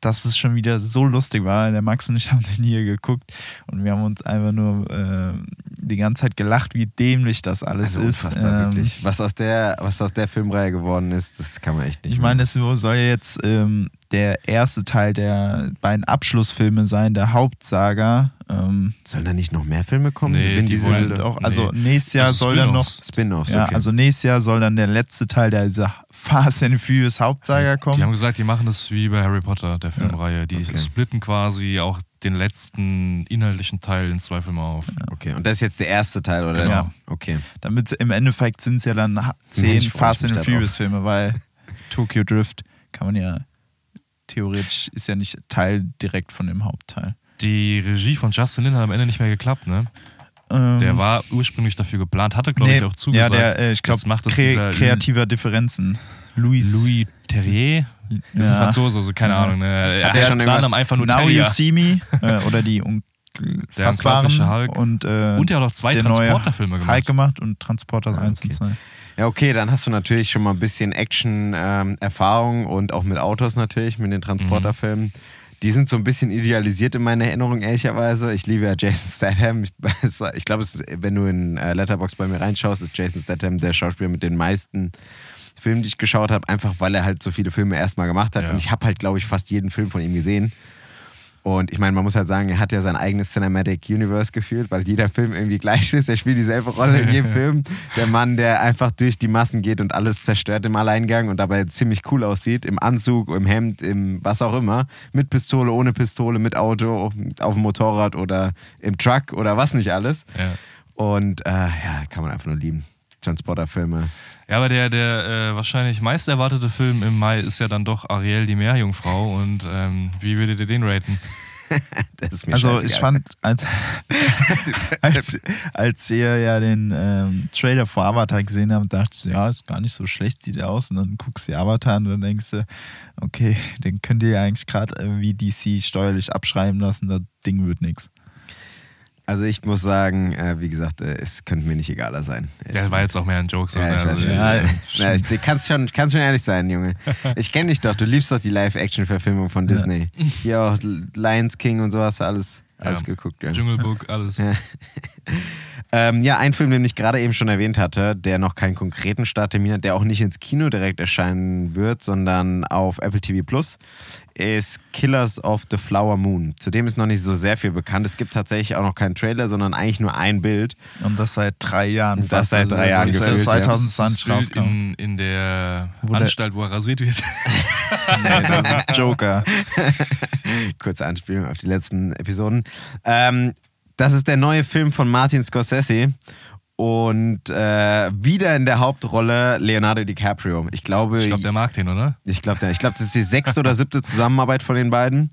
S3: dass es schon wieder so lustig war. Der Max und ich haben den hier geguckt und wir haben uns einfach nur äh, die ganze Zeit gelacht, wie dämlich das alles
S2: also
S3: ist. Ähm,
S2: wirklich. Was aus, der, was aus der Filmreihe geworden ist, das kann man echt nicht
S3: Ich meine, es soll ja jetzt ähm, der erste Teil der beiden Abschlussfilme sein, der Hauptsaga. Ähm,
S2: Sollen da nicht noch mehr Filme kommen?
S4: Nee, die wollen-
S3: auch,
S4: nee.
S3: also nächstes Jahr
S4: ist
S3: soll dann noch,
S4: Spin-offs.
S3: Ja,
S2: okay.
S3: also nächstes Jahr soll dann der letzte Teil dieser Fast and Furious Hauptsaga kommen.
S4: Die haben gesagt, die machen das wie bei Harry Potter, der Filmreihe. Die
S2: Okay.
S4: splitten quasi auch den letzten inhaltlichen Teil in zwei Filme auf.
S2: okay, und das ist jetzt der erste Teil, oder?
S3: Genau.
S2: Okay.
S3: Damit im Endeffekt sind es ja dann zehn
S2: Mensch, ich
S3: Fast and. Furious Filme, weil Tokyo Drift kann man ja theoretisch ist ja nicht Teil direkt von dem Hauptteil.
S4: Die Regie von Justin Lin hat am Ende nicht mehr geklappt, ne?
S3: Ähm,
S4: Der war ursprünglich dafür geplant, hatte, glaube ich, auch zugesagt.
S3: Ja, der, äh, ich glaube,
S4: Jetzt macht das
S3: kre kreativer Differenzen. Louis.
S4: Louis Terrier. Das ist ein
S3: Ja.
S4: Franzose, also keine
S3: Ja.
S4: Ahnung. Ne? Er
S2: Hat
S4: ja
S2: schon
S4: schon
S2: irgendwas-
S4: einfach nur
S3: Now
S4: Terrier.
S3: You See Me äh, oder die
S4: Der
S3: Unfassbaren
S4: Hulk.
S3: und, äh,
S4: Und er hat auch zwei Transporter-Filme gemacht.
S3: Hulk gemacht und Transporter 1 und
S2: okay.
S3: 2.
S2: Ja, okay, dann hast du natürlich schon mal ein bisschen Action-Erfahrung und auch mit Autos natürlich, mit den Transporterfilmen. Die sind so ein bisschen idealisiert in meiner Erinnerung, ehrlicherweise. Ich liebe ja Jason Statham. Ich, ich glaube, wenn du in äh, Letterboxd bei mir reinschaust, ist Jason Statham der Schauspieler mit den meisten Filmen, die ich geschaut habe, einfach weil er halt so viele Filme erstmal gemacht hat.
S4: Ja.
S2: Und ich habe halt, glaube ich, fast jeden Film von ihm gesehen. Und ich meine, man muss halt sagen, er hat ja sein eigenes Cinematic Universe gefühlt, weil jeder Film irgendwie gleich ist. Er spielt dieselbe Rolle in jedem Film. Der Mann, der einfach durch die Massen geht und alles zerstört im Alleingang und dabei ziemlich cool aussieht. Im Anzug, im Hemd, im was auch immer. Mit Pistole, ohne Pistole, mit Auto, auf dem Motorrad oder im Truck oder was nicht alles.
S4: Ja.
S2: Und äh, ja, kann man einfach nur lieben. Transporter-Filme.
S4: Ja, aber der, der äh, wahrscheinlich meist erwartete Film im Mai ist ja dann doch Ariel, die Meerjungfrau. Und ähm, wie würdet ihr den raten?
S2: Das ist mir
S3: Also
S2: scheißegal.
S3: ich fand, als, als, als wir ja den ähm, Trailer vor Avatar gesehen haben, dachte ich, ja, ist gar nicht so schlecht, sieht er aus. Und dann guckst du die Avatar und dann denkst du, okay, den könnt ihr ja eigentlich gerade äh, wie DC steuerlich abschreiben lassen, das Ding wird nichts.
S2: Also ich muss sagen, äh, wie gesagt, äh, es könnte mir nicht egaler sein.
S4: Der war jetzt auch mehr ein Joke. So,
S2: Ja,
S4: ne?
S2: ich weiß
S4: also,
S2: schon.
S3: ja,
S2: Ja, ja, ich- du kannst schon, kannst schon ehrlich sein, Junge. Ich kenne dich doch, du liebst doch die Live-Action-Verfilmung von Disney. Hier auch Lions King und so hast du alles, alles
S4: Ja.
S2: geguckt. Ja.
S4: Jungle Book, alles.
S2: Ja. Ähm, ja, ein Film, den ich gerade eben schon erwähnt hatte, der noch keinen konkreten Starttermin hat, der auch nicht ins Kino direkt erscheinen wird, sondern auf Apple TV Plus, ist Killers of the Flower Moon. Zudem ist noch nicht so sehr viel bekannt. Es gibt tatsächlich auch noch keinen Trailer, sondern eigentlich nur ein Bild.
S3: Und das seit drei Jahren.
S2: Und das
S3: fast. Also
S2: seit drei Jahren
S3: seit
S2: gefühlt, ja.
S3: 2020
S4: Bild
S3: rauskam.
S4: in, in der
S3: Wo der-
S4: Anstalt, wo er rasiert wird.
S3: Nee, das ist Joker.
S2: Kurze Anspielung auf die letzten Episoden. Ähm, das ist der neue Film von Martin Scorsese. Und äh, wieder in der Hauptrolle Leonardo DiCaprio. Ich glaube,
S4: Ich glaube, der mag den, oder?
S2: ich glaube, ich glaube, das ist die sechste oder siebte Zusammenarbeit von den beiden.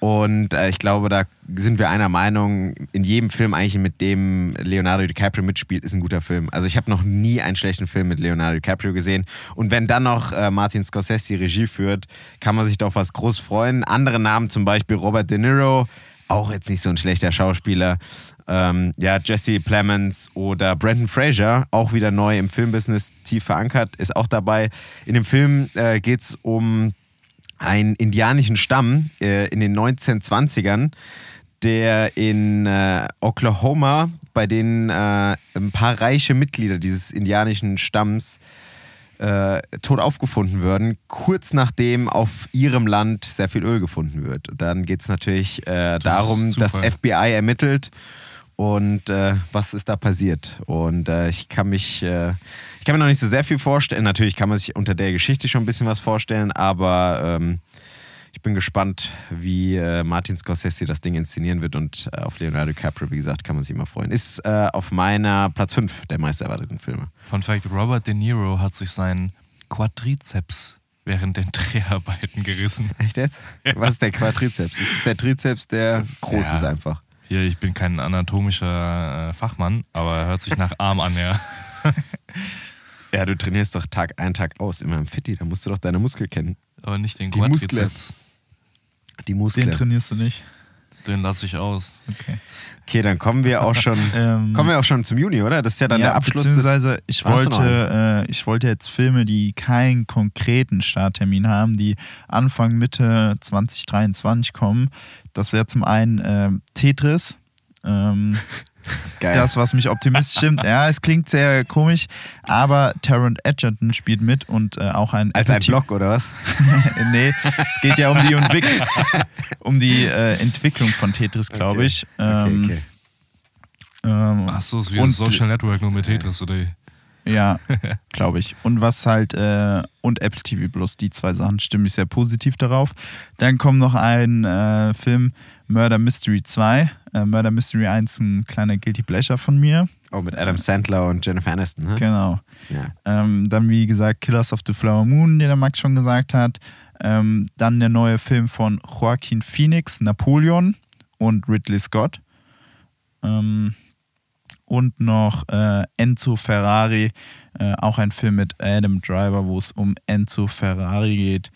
S2: Und äh, ich glaube, da sind wir einer Meinung, in jedem Film eigentlich, mit dem Leonardo DiCaprio mitspielt, ist ein guter Film. Also ich habe noch nie einen schlechten Film mit Leonardo DiCaprio gesehen. Und wenn dann noch äh, Martin Scorsese die Regie führt, kann man sich doch was groß freuen. Andere Namen, zum Beispiel Robert De Niro, auch jetzt nicht so ein schlechter Schauspieler. Ähm, ja, Jesse Plemons oder Brandon Fraser, auch wieder neu im Filmbusiness tief verankert, ist auch dabei. In dem Film äh, geht es um einen indianischen Stamm äh, in den 1920ern, der in äh, Oklahoma, bei denen äh, ein paar reiche Mitglieder dieses indianischen Stamms äh, tot aufgefunden würden, kurz nachdem auf ihrem Land sehr viel Öl gefunden wird. Und dann geht es natürlich äh, darum,
S4: ist
S2: dass. FBI ermittelt und äh, was ist da passiert. Und äh, ich kann mich, äh, ich kann mir noch nicht so sehr viel vorstellen. Natürlich kann man sich unter der Geschichte schon ein bisschen was vorstellen, aber ähm, ich bin gespannt, wie äh, Martin Scorsese das Ding inszenieren wird und äh, auf Leonardo DiCaprio, wie gesagt, kann man sich immer freuen. Ist äh, auf meiner Platz 5 der meist erwarteten Filme.
S4: Fun Fact: Robert De Niro hat sich seinen Quadrizeps während den Dreharbeiten gerissen.
S2: Echt jetzt? Was ist der Quadrizeps? Das ist der Trizeps, der groß
S4: Ja.
S2: ist einfach.
S4: Hier, ich bin kein anatomischer äh, Fachmann, aber er hört sich nach Arm an, ja.
S2: Ja, du trainierst doch Tag ein, Tag aus, immer im Fitti, da musst du doch deine Muskel kennen.
S4: Aber nicht den
S2: Die Muskeln. Die
S3: Den
S2: Muskeln.
S3: trainierst du nicht.
S4: Den lasse ich aus.
S3: Okay.
S2: Okay, dann kommen wir auch schon,
S3: Ähm,
S2: kommen wir auch schon zum Juni, oder? Das ist ja dann
S3: ja,
S2: der Abschluss.
S3: Beziehungsweise ich wollte, äh, ich wollte jetzt Filme, die keinen konkreten Starttermin haben, die Anfang Mitte 2023 kommen. Das wäre zum einen ähm, Tetris. Ähm,
S2: Geil.
S3: das, was mich optimistisch stimmt. Ja, es klingt sehr komisch, aber Taron Edgerton spielt mit und äh, auch ein
S2: Als ein
S3: Apple
S2: Block, oder was?
S3: Nee, es geht ja um die, Entwick um die äh, Entwicklung von Tetris, glaube
S2: Okay.
S3: ich.
S2: Okay,
S3: Ähm,
S2: okay.
S3: ähm,
S4: Ach so, ist wie
S3: Und-
S4: ein Social Network nur mit Tetris, oder?
S3: Ja, glaube ich. Und was halt, äh, und Apple TV Plus, die zwei Sachen stimme ich sehr positiv darauf. Dann kommt noch ein äh, Film, Murder Mystery 2. Äh, Murder Mystery 1, ein kleiner Guilty Pleasure von mir.
S2: Oh, mit Adam Sandler und Jennifer Aniston, ne?
S3: Genau.
S2: Ja.
S3: Ähm, dann, wie gesagt, Killers of the Flower Moon, den der Max schon gesagt hat. Ähm, dann der neue Film von Joaquin Phoenix, Napoleon und Ridley Scott. Ähm, und noch äh, Enzo Ferrari, äh, auch ein Film mit Adam Driver, wo es um Enzo Ferrari geht.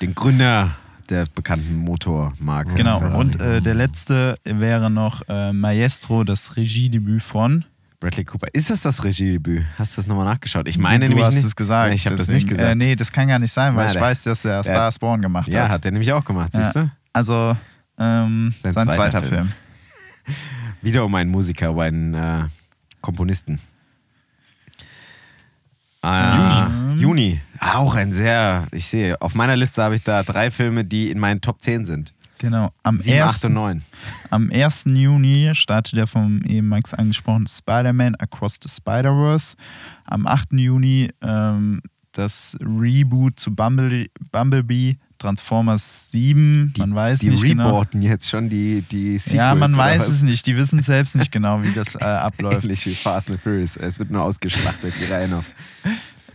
S2: Den Gründer der bekannten Motormarke.
S3: Genau.
S2: Ferrari.
S3: Und äh, der letzte wäre noch äh, Maestro, das Regiedebüt von.
S2: Bradley Cooper. Ist das das Regiedebüt? Hast du das nochmal nachgeschaut? Ich meine
S3: du
S2: nämlich
S3: hast
S2: nicht.
S3: es gesagt.
S2: Nee, ich habe das nicht gesagt.
S3: Äh, nee, das kann gar nicht sein, weil
S2: Na,
S3: ich
S2: der-
S3: weiß, dass er Star Born gemacht
S2: ja,
S3: hat.
S2: hat er nämlich auch gemacht,
S3: Ja.
S2: siehst du?
S3: Also ähm,
S2: Sein
S3: sein,
S2: zweiter
S3: zweiter,
S2: Film.
S3: Film.
S2: Wieder um einen Musiker, um einen äh, Komponisten. Äh, Juni. Juni. Auch ein sehr, ich sehe, auf meiner Liste habe ich da drei Filme, die in meinen Top 10 sind.
S3: Genau. Am
S2: 7, 8
S3: 1.
S2: und 9.
S3: am 1. Juni startet der vom eben Max angesprochenen Spider-Man Across the Spider-Verse. Am 8. Juni ähm, das Reboot zu Bumble, Bumblebee, Transformers 7. man weiß
S2: die
S3: nicht genau.
S2: rebooten jetzt schon die, die Sequels.
S3: Ja, man weiß es nicht. Die wissen selbst nicht genau, wie das äh, abläuft.
S2: Ähnlich wie Fast and Furious. Es wird nur ausgeschlachtet, die Reihe noch.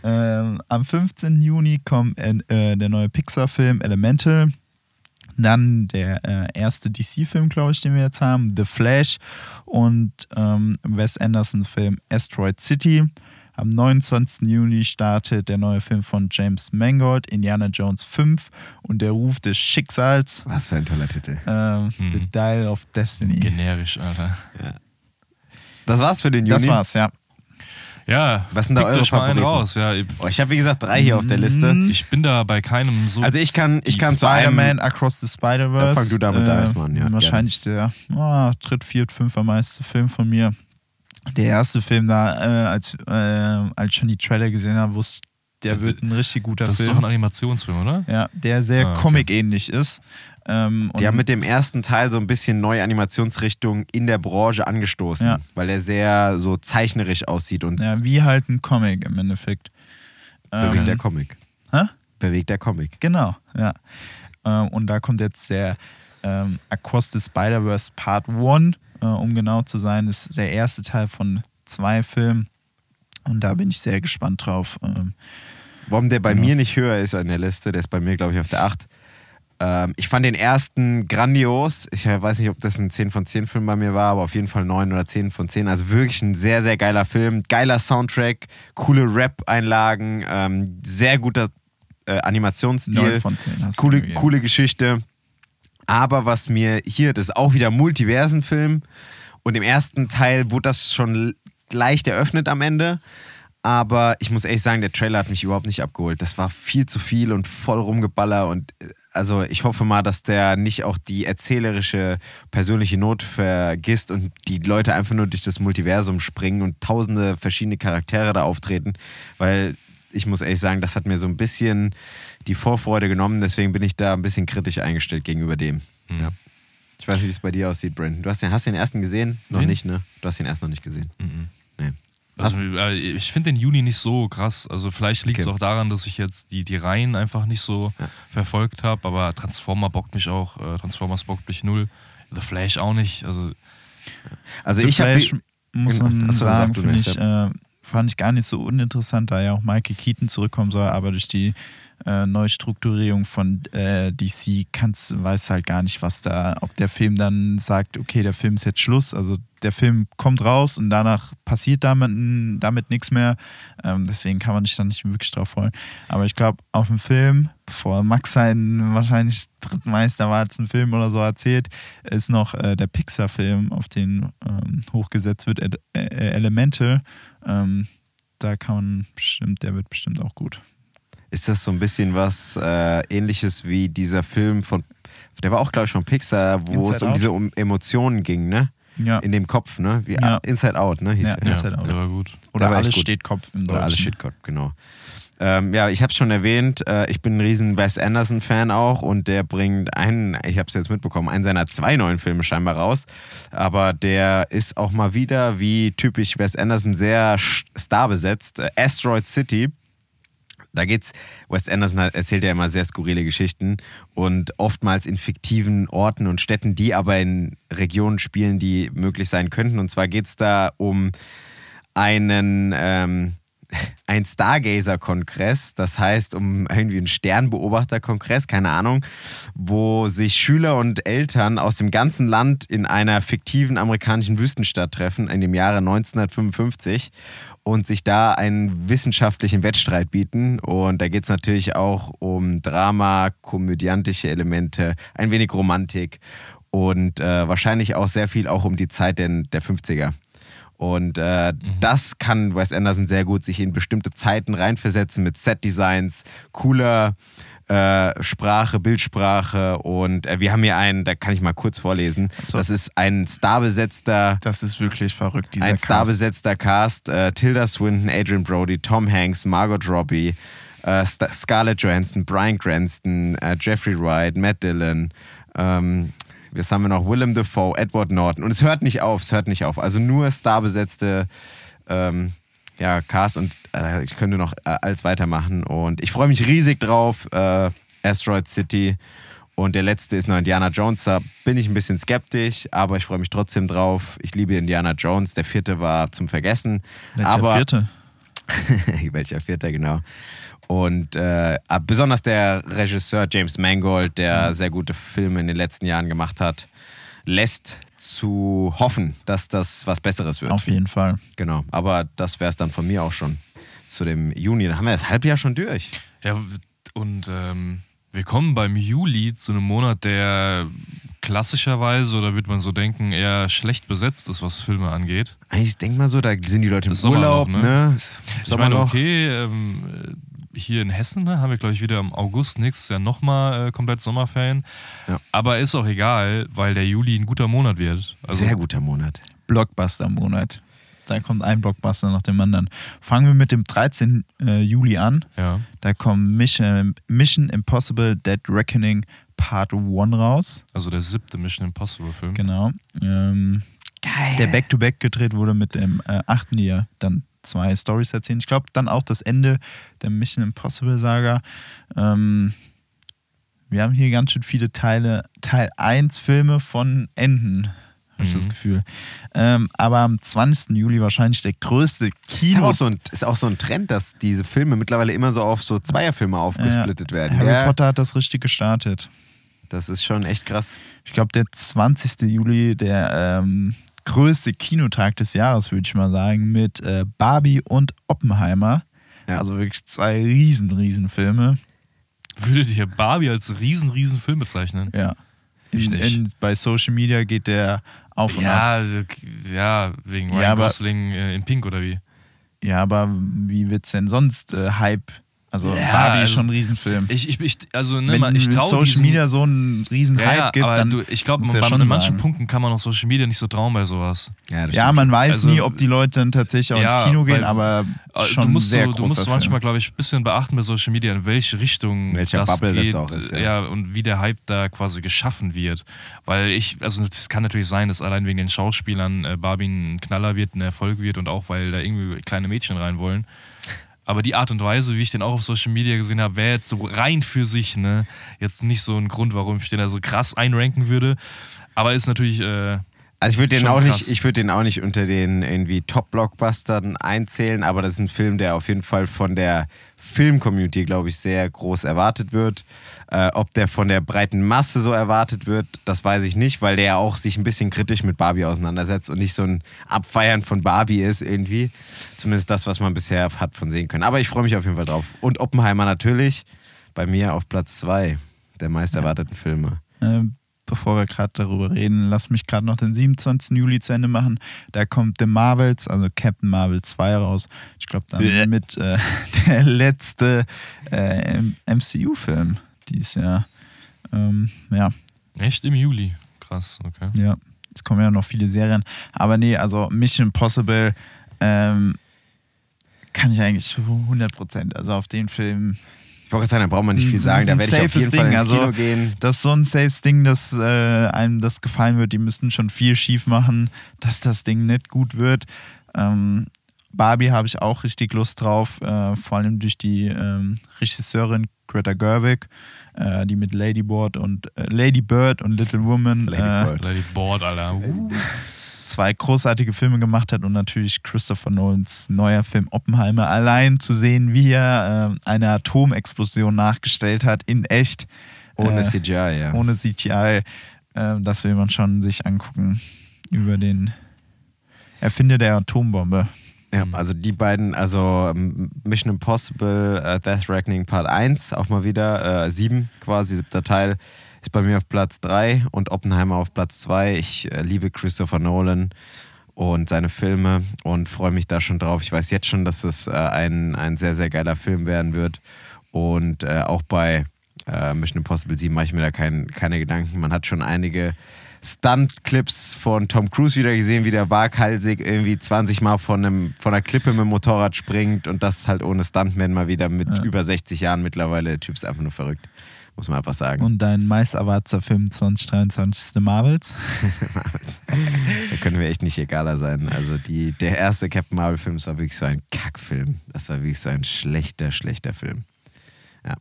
S3: Ähm, am 15. Juni kommt äh, äh, der neue Pixar-Film Elemental. Dann der äh, erste DC-Film, glaube ich, den wir jetzt haben, The Flash und ähm, Wes Anderson-Film Asteroid City. Am 29. Juni startet der neue Film von James Mangold, Indiana Jones 5 und der Ruf des Schicksals,
S2: Was für ein toller Titel.
S3: ähm,
S4: Hm.
S3: The Dial of Destiny.
S4: Generisch, Alter.
S2: Das war's für den Juni.
S3: Das war's, ja.
S4: Ja,
S2: Was sind da eure
S4: euch
S2: Favoriten?
S4: raus. Ja, ich,
S2: Oh, ich habe wie gesagt drei hier auf der Liste.
S3: Mhm.
S4: ich bin da bei keinem so.
S2: Also ich kann, ich kann zu
S3: Spider-Man. Across the Spider-Verse.
S2: Fang du damit
S3: äh,
S2: an, Mann, ja,
S3: wahrscheinlich der oh, dritt, viert, fünfer meiste Film von mir. Der erste Film da, äh, als, äh, als ich schon die Trailer gesehen habe, wusste der wird ein richtig guter
S4: das ist
S3: Film.
S4: doch ein Animationsfilm, oder?
S3: ja, der sehr
S4: Ah, okay.
S3: Comic-ähnlich ist. Ähm,
S2: Die haben mit dem ersten Teil so ein bisschen neue Animationsrichtung in der Branche angestoßen,
S3: Ja.
S2: weil er sehr so zeichnerisch aussieht und
S3: ja, wie halt ein Comic im Endeffekt.
S2: bewegt
S3: Ähm,
S2: der Comic.
S3: hä?
S2: Bewegt der Comic.
S3: Genau, ja. Ähm, und da kommt jetzt der ähm, Across the Spider-Verse Part 1, äh, um genau zu sein. Das ist der erste Teil von zwei Filmen. Und da bin ich sehr gespannt drauf. Ähm,
S2: Warum der bei
S3: Genau.
S2: mir nicht höher ist an der Liste, der ist bei mir, glaube ich, auf der 8. Ähm, ich fand den ersten grandios. Ich äh, weiß nicht, ob das ein 10 von 10 Film bei mir war, aber auf jeden Fall 9 oder 10 von 10. Also wirklich ein sehr, sehr geiler Film. Geiler Soundtrack, coole Rap-Einlagen, ähm, sehr guter äh, Animationsstil.
S3: 9 von 10 hast du
S2: coole,
S3: gegeben.
S2: coole Geschichte. Aber was mir hier, das ist auch wieder Multiversen-Film. Und im ersten Teil wurde das schon leicht eröffnet am Ende. Aber ich muss ehrlich sagen, der Trailer hat mich überhaupt nicht abgeholt. Das war viel zu viel und voll rumgeballer. Und äh, also ich hoffe mal, dass der nicht auch die erzählerische persönliche Not vergisst und die Leute einfach nur durch das Multiversum springen und tausende verschiedene Charaktere da auftreten. Weil ich muss ehrlich sagen, das hat mir so ein bisschen die Vorfreude genommen. Deswegen bin ich da ein bisschen kritisch eingestellt gegenüber dem.
S4: Hm.
S2: Ja. Ich weiß nicht, wie es bei dir aussieht, Brandon. Du hast den, hast den ersten gesehen? Noch
S4: Wen?
S2: nicht, ne? Du hast den ersten noch nicht gesehen.
S4: Mhm.
S2: Nee.
S4: Also, äh, ich finde den Juni nicht so krass. Also vielleicht liegt es
S2: Okay.
S4: auch daran, dass ich jetzt die, die Reihen einfach nicht so
S2: Ja.
S4: verfolgt habe. Aber Transformer bockt mich auch. Äh, Transformers bockt mich null. The Flash auch nicht. Also
S2: Also
S3: The
S2: ich habe
S3: Flash, muss
S2: Achso,
S3: man
S2: sag
S3: sagen, finde
S2: nicht,
S3: ich, äh, fand ich gar nicht so uninteressant, da ja auch Michael Keaton zurückkommen soll, aber durch die äh, Neustrukturierung von äh, DC kannst, weiß halt gar nicht, was da, ob der Film dann sagt, okay, der Film ist jetzt Schluss, also der Film kommt raus und danach passiert damit, damit nichts mehr. Ähm, deswegen kann man sich da nicht wirklich drauf freuen. Aber ich glaube, auf dem Film, bevor Max seinen wahrscheinlich Drittmeister war, als ein Film oder so erzählt, ist noch äh, der Pixar-Film, auf den ähm, hochgesetzt wird, äh, Elemental. Ähm, da kann man bestimmt, der wird bestimmt auch gut.
S2: Ist das so ein bisschen was äh, ähnliches wie dieser Film von, der war auch, glaube ich, von Pixar, wo
S3: Inside
S2: es um
S3: Out?
S2: diese um Emotionen ging, ne?
S3: Ja,
S2: In dem Kopf, ne? Wie,
S3: Ja.
S2: Inside Out, ne? Hieß
S3: Ja.
S2: er.
S4: ja,
S3: Inside Out.
S4: der war gut.
S3: oder
S2: der war
S3: alles
S2: gut.
S3: steht Kopf im
S2: Oder alles
S3: Deutschen.
S2: Shitcop, genau. Ähm, ja, ich habe es schon erwähnt, äh, ich bin ein riesen Wes Anderson-Fan auch und der bringt einen, ich habe es jetzt mitbekommen, einen seiner zwei neuen Filme scheinbar raus. Aber der ist auch mal wieder, wie typisch Wes Anderson, sehr starbesetzt. Äh, Asteroid City. Da geht's, Wes Anderson erzählt ja immer sehr skurrile Geschichten und oftmals in fiktiven Orten und Städten, die aber in Regionen spielen, die möglich sein könnten. Und zwar geht's da um einen, ähm, ein Stargazer-Kongress, das heißt um irgendwie einen Sternbeobachter-Kongress, keine Ahnung, wo sich Schüler und Eltern aus dem ganzen Land in einer fiktiven amerikanischen Wüstenstadt treffen, in dem Jahre 1955 und sich da einen wissenschaftlichen Wettstreit bieten. Und da geht es natürlich auch um Drama, komödiantische Elemente, ein wenig Romantik und äh, wahrscheinlich auch sehr viel auch um die Zeit der, der 50er. Und äh, das kann Wes Anderson sehr gut sich in bestimmte Zeiten reinversetzen mit Set-Designs, cooler äh, Sprache, Bildsprache. Und äh, wir haben hier einen, da kann ich mal kurz vorlesen.
S3: so.
S2: Das ist ein starbesetzter
S3: Das ist wirklich verrückt, dieser
S2: ein starbesetzter Cast. Äh, Tilda Swinton, Adrian Brody, Tom Hanks, Margot Robbie, äh, Scarlett Johansson, Brian Cranston, äh, Jeffrey Wright, Matt Dillon. Ähm, was haben wir noch? Willem Dafoe, Edward Norton. Und es hört nicht auf, es hört nicht auf. Also nur starbesetzte ähm, ja, Cast und äh, ich könnte noch äh, alles weitermachen. Und ich freue mich riesig drauf. Äh, Asteroid City. Und der letzte ist noch Indiana Jones. Da bin ich ein bisschen skeptisch, aber ich freue mich trotzdem drauf. Ich liebe Indiana Jones. Der vierte war zum Vergessen.
S3: Welcher
S2: aber
S3: vierte?
S2: welcher vierter, genau. Und äh, besonders der Regisseur James Mangold, der sehr gute Filme in den letzten Jahren gemacht hat, lässt zu hoffen, dass das was Besseres wird.
S3: Auf jeden Fall.
S2: Genau. Aber das wäre es dann von mir auch schon zu dem Juni. Dann haben wir das Halbjahr schon durch.
S4: Ja, und ähm, wir kommen beim Juli zu einem Monat, der klassischerweise, oder würde man so denken, eher schlecht besetzt ist, was Filme angeht.
S2: Eigentlich denk mal so, da sind die Leute im
S4: Sommerloch,
S2: Urlaub,
S4: ne?
S2: ne?
S4: Ich meine, okay, ähm, hier in Hessen ne, haben wir, glaube ich, wieder im August nächstes Jahr nochmal äh, komplett Sommerferien.
S2: Ja.
S4: Aber ist auch egal, weil der Juli ein guter Monat wird. Also,
S2: Sehr guter Monat.
S3: Blockbuster-Monat. Da kommt ein Blockbuster nach dem anderen. Fangen wir mit dem 13. Äh, Juli an.
S4: Ja.
S3: Da kommt Mission, Mission Impossible Dead Reckoning Part 1 raus.
S4: Also der siebte Mission Impossible Film.
S3: Genau. Ähm,
S2: Geil.
S3: der Back-to-Back gedreht wurde mit dem äh, achten, die ja dann zwei Stories erzählen. Ich glaube, dann auch das Ende der Mission Impossible Saga. Ähm, wir haben hier ganz schön viele Teile, Teil 1 Filme von Enden, habe ich
S4: Mhm.
S3: das Gefühl. Ähm, aber am 20. Juli wahrscheinlich der größte
S2: Ist
S3: Kino.
S2: auch, so ein, ist auch so ein Trend, dass diese Filme mittlerweile immer so auf so Zweierfilme aufgesplittet werden.
S3: Harry
S2: Ja,
S3: Potter hat das richtig gestartet.
S2: das ist schon echt krass.
S3: Ich glaube, der 20. Juli, der ähm, größte Kinotag des Jahres, würde ich mal sagen, mit äh, Barbie und Oppenheimer.
S2: Ja.
S3: Also wirklich zwei riesen, riesen Filme.
S4: Würdet ihr Barbie als riesen, riesen Film bezeichnen?
S3: Ja.
S4: Ich
S3: In,
S4: nicht.
S3: in, bei Social Media geht der auf und ab.
S4: Ja, also, ja, wegen Ryan
S3: Ja, aber-
S4: Gosling äh, in Pink oder wie?
S3: Ja, aber wie wird es denn sonst äh, Hype Also
S4: Ja,
S3: Barbie ist
S4: also-
S3: schon ein Riesenfilm.
S4: Ich, ich, ich also ne,
S3: Wenn
S4: man- ich
S3: mit
S4: traue
S3: Social
S4: diesen,
S3: Media so einen riesen
S4: ja,
S3: Hype
S4: ja,
S3: gibt, dann
S4: du, ich glaube,
S3: ja
S4: in manchen. Punkten kann man auf Social Media nicht so trauen bei sowas.
S2: Ja, das
S3: Ja, man weiß
S4: Also,
S3: nie, ob die Leute dann tatsächlich auch
S4: ja,
S3: ins Kino gehen,
S4: weil-
S3: aber
S4: Äh,
S3: schon
S4: du musst,
S3: sehr
S4: so, du musst manchmal,
S3: Film.
S4: glaube ich, ein bisschen beachten bei Social Media, in welche Richtung
S2: Welcher
S4: das
S2: Bubble das
S4: geht.
S2: auch ist, ja.
S4: ja. und wie der Hype da quasi geschaffen wird. Weil ich, also es kann natürlich sein, dass allein wegen den Schauspielern äh, Barbie ein Knaller wird, ein Erfolg wird und auch, weil da irgendwie kleine Mädchen rein wollen. Aber die Art und Weise, wie ich den auch auf Social Media gesehen habe, wäre jetzt so rein für sich, ne? Jetzt nicht so ein Grund, warum ich den da so krass einranken würde. Aber ist natürlich, äh,
S2: Also ich würde den
S4: Schon
S2: auch
S4: krass.
S2: nicht, ich würde den auch nicht unter den irgendwie Top-Blockbustern einzählen, aber das ist ein Film, der auf jeden Fall von der Film-Community, glaube ich, sehr groß erwartet wird. Äh, ob der von der breiten Masse so erwartet wird, das weiß ich nicht, weil der ja auch sich ein bisschen kritisch mit Barbie auseinandersetzt und nicht so ein Abfeiern von Barbie ist irgendwie. Zumindest das, was man bisher hat von sehen können. Aber ich freue mich auf jeden Fall drauf. Und Oppenheimer natürlich bei mir auf Platz zwei der meist erwarteten Filme.
S3: Äh, bevor wir gerade darüber reden, lass mich gerade noch den 27. Juli zu Ende machen. Da kommt The Marvels, also Captain Marvel 2 raus. Ich glaube,
S2: Bäh.
S3: damit äh, der letzte äh, MCU-Film dieses Jahr. Ähm, ja,
S4: echt im Juli. Krass, okay.
S3: ja. Es kommen ja noch viele Serien. Aber nee, also Mission Impossible ähm, kann ich eigentlich zu 100 Prozent. Also auf den Film
S2: Ich wollte sagen, da braucht man nicht viel
S3: Das
S2: sagen. Da werde ich auf jeden Fall
S3: Ding,
S2: ins
S3: also-
S2: Kino gehen.
S3: Das ist so ein safes Ding, dass äh, einem das gefallen wird. Die müssten schon viel schief machen, dass das Ding nicht gut wird. Ähm, Barbie habe ich auch richtig Lust drauf, äh, vor allem durch die ähm, Regisseurin Greta Gerwig, äh, die mit Lady Bird und äh, Lady Bird und Little Woman
S2: Lady
S3: äh,
S2: Bird.
S4: Lady Board, Alter. Uh.
S3: zwei großartige Filme gemacht hat und natürlich Christopher Nolans neuer Film Oppenheimer allein zu sehen, wie er äh, eine Atomexplosion nachgestellt hat in echt.
S2: Ohne
S3: äh,
S2: CGI, ja.
S3: ohne CGI. Äh, das will man schon sich angucken über den Erfinder der Atombombe.
S2: Ja, also die beiden, also ähm, Mission Impossible, äh, Death Reckoning Part 1, auch mal wieder, äh, 7 quasi, siebter Teil, ist bei mir auf Platz 3 und Oppenheimer auf Platz 2. Ich äh, liebe Christopher Nolan und seine Filme und freue mich da schon drauf. Ich weiß jetzt schon, dass es äh, ein, ein sehr, sehr geiler Film werden wird. Und äh, auch bei äh, Mission Impossible 7 mache ich mir da kein, keine Gedanken. Man hat schon einige Stunt-Clips von Tom Cruise wieder gesehen, wie der waghalsig irgendwie 20 Mal von, einem, von einer Klippe mit dem Motorrad springt und das halt ohne Stuntman mal wieder mit
S3: Ja.
S2: über 60 Jahren mittlerweile. Der Typ ist einfach nur verrückt, muss man einfach sagen.
S3: Und dein meist erwarteter Film 2023 ist The Marvels.
S2: Da können wir echt nicht egaler sein. Also die, der erste Captain Marvel-Film, das war wirklich so ein Kackfilm. Das war wirklich so ein schlechter, schlechter Film. Ja.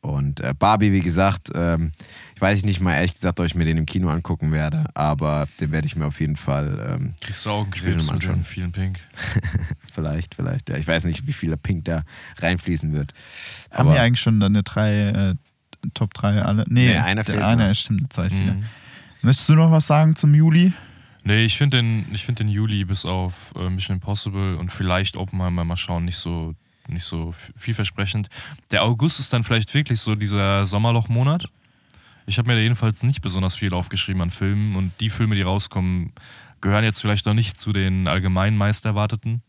S2: Und äh, Barbie, wie gesagt, ähm, ich weiß nicht mal ehrlich gesagt, ob ich mir den im Kino angucken werde, aber den werde ich mir auf jeden Fall ähm,
S4: Kriegst du Augenkrebs
S2: man
S4: mit
S2: schon.
S4: vielen Pink.
S2: vielleicht, vielleicht, ja. Ich weiß nicht, wie viel Pink da reinfließen wird.
S3: Haben
S2: Aber
S3: wir eigentlich schon deine drei äh, Top 3 alle? Nee,
S2: Nee, einer
S3: der
S2: fehlt
S3: einer,
S2: noch.
S3: stimmt, ich ja.
S4: Mhm.
S3: Möchtest du noch was sagen zum Juli?
S4: Nee, ich finde den, ich find den Juli bis auf äh, Mission Impossible und vielleicht Oppenheimer mal schauen nicht so, nicht so vielversprechend. Der August ist dann vielleicht wirklich so dieser Sommerlochmonat. Ich habe mir da jedenfalls nicht besonders viel aufgeschrieben an Filmen und die Filme, die rauskommen, gehören jetzt vielleicht noch nicht zu den allgemein meist erwarteten.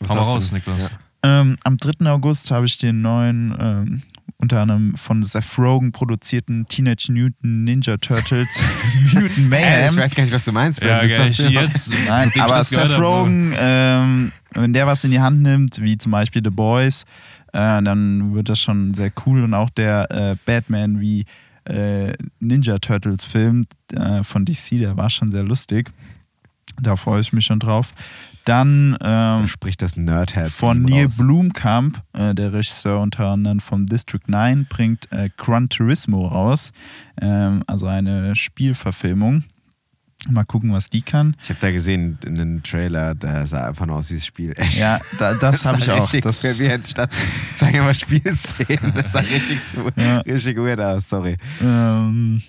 S2: was
S4: Hau mal raus? Niklas.
S2: Ja.
S3: Ähm, am 3. August habe ich den neuen, ähm, unter anderem von Seth Rogen produzierten Teenage Mutant Ninja Turtles Mutant
S2: Äh,
S3: Mayhem.
S2: ich weiß gar nicht, was du meinst.
S4: Ja,
S2: ist
S4: ich, jetzt,
S3: Nein, aber Seth
S4: habe,
S3: Rogen, ähm, wenn der was in die Hand nimmt, wie zum Beispiel The Boys, äh, dann wird das schon sehr cool. Und auch der äh, Batman wie äh, Ninja Turtles Film äh, von DC, der war schon sehr lustig. Da freue ich mich schon drauf. Dann
S2: Da
S3: ähm,
S2: spricht das Nerdherz.
S3: von Neil
S2: raus.
S3: Blumkamp, äh, der Regisseur unter anderem vom District 9, bringt äh, Gran Turismo raus. Ähm, also eine Spielverfilmung. Mal gucken, was die kann.
S2: Ich habe da gesehen in einem Trailer, da sah einfach nur aus wie das Spiel.
S3: Ja, da, das habe ich auch. Das,
S2: verwirrend statt. Sagen wir mal Spielszenen. Das sah richtig,
S3: Ja.
S2: richtig weird aus, sorry.
S3: ähm,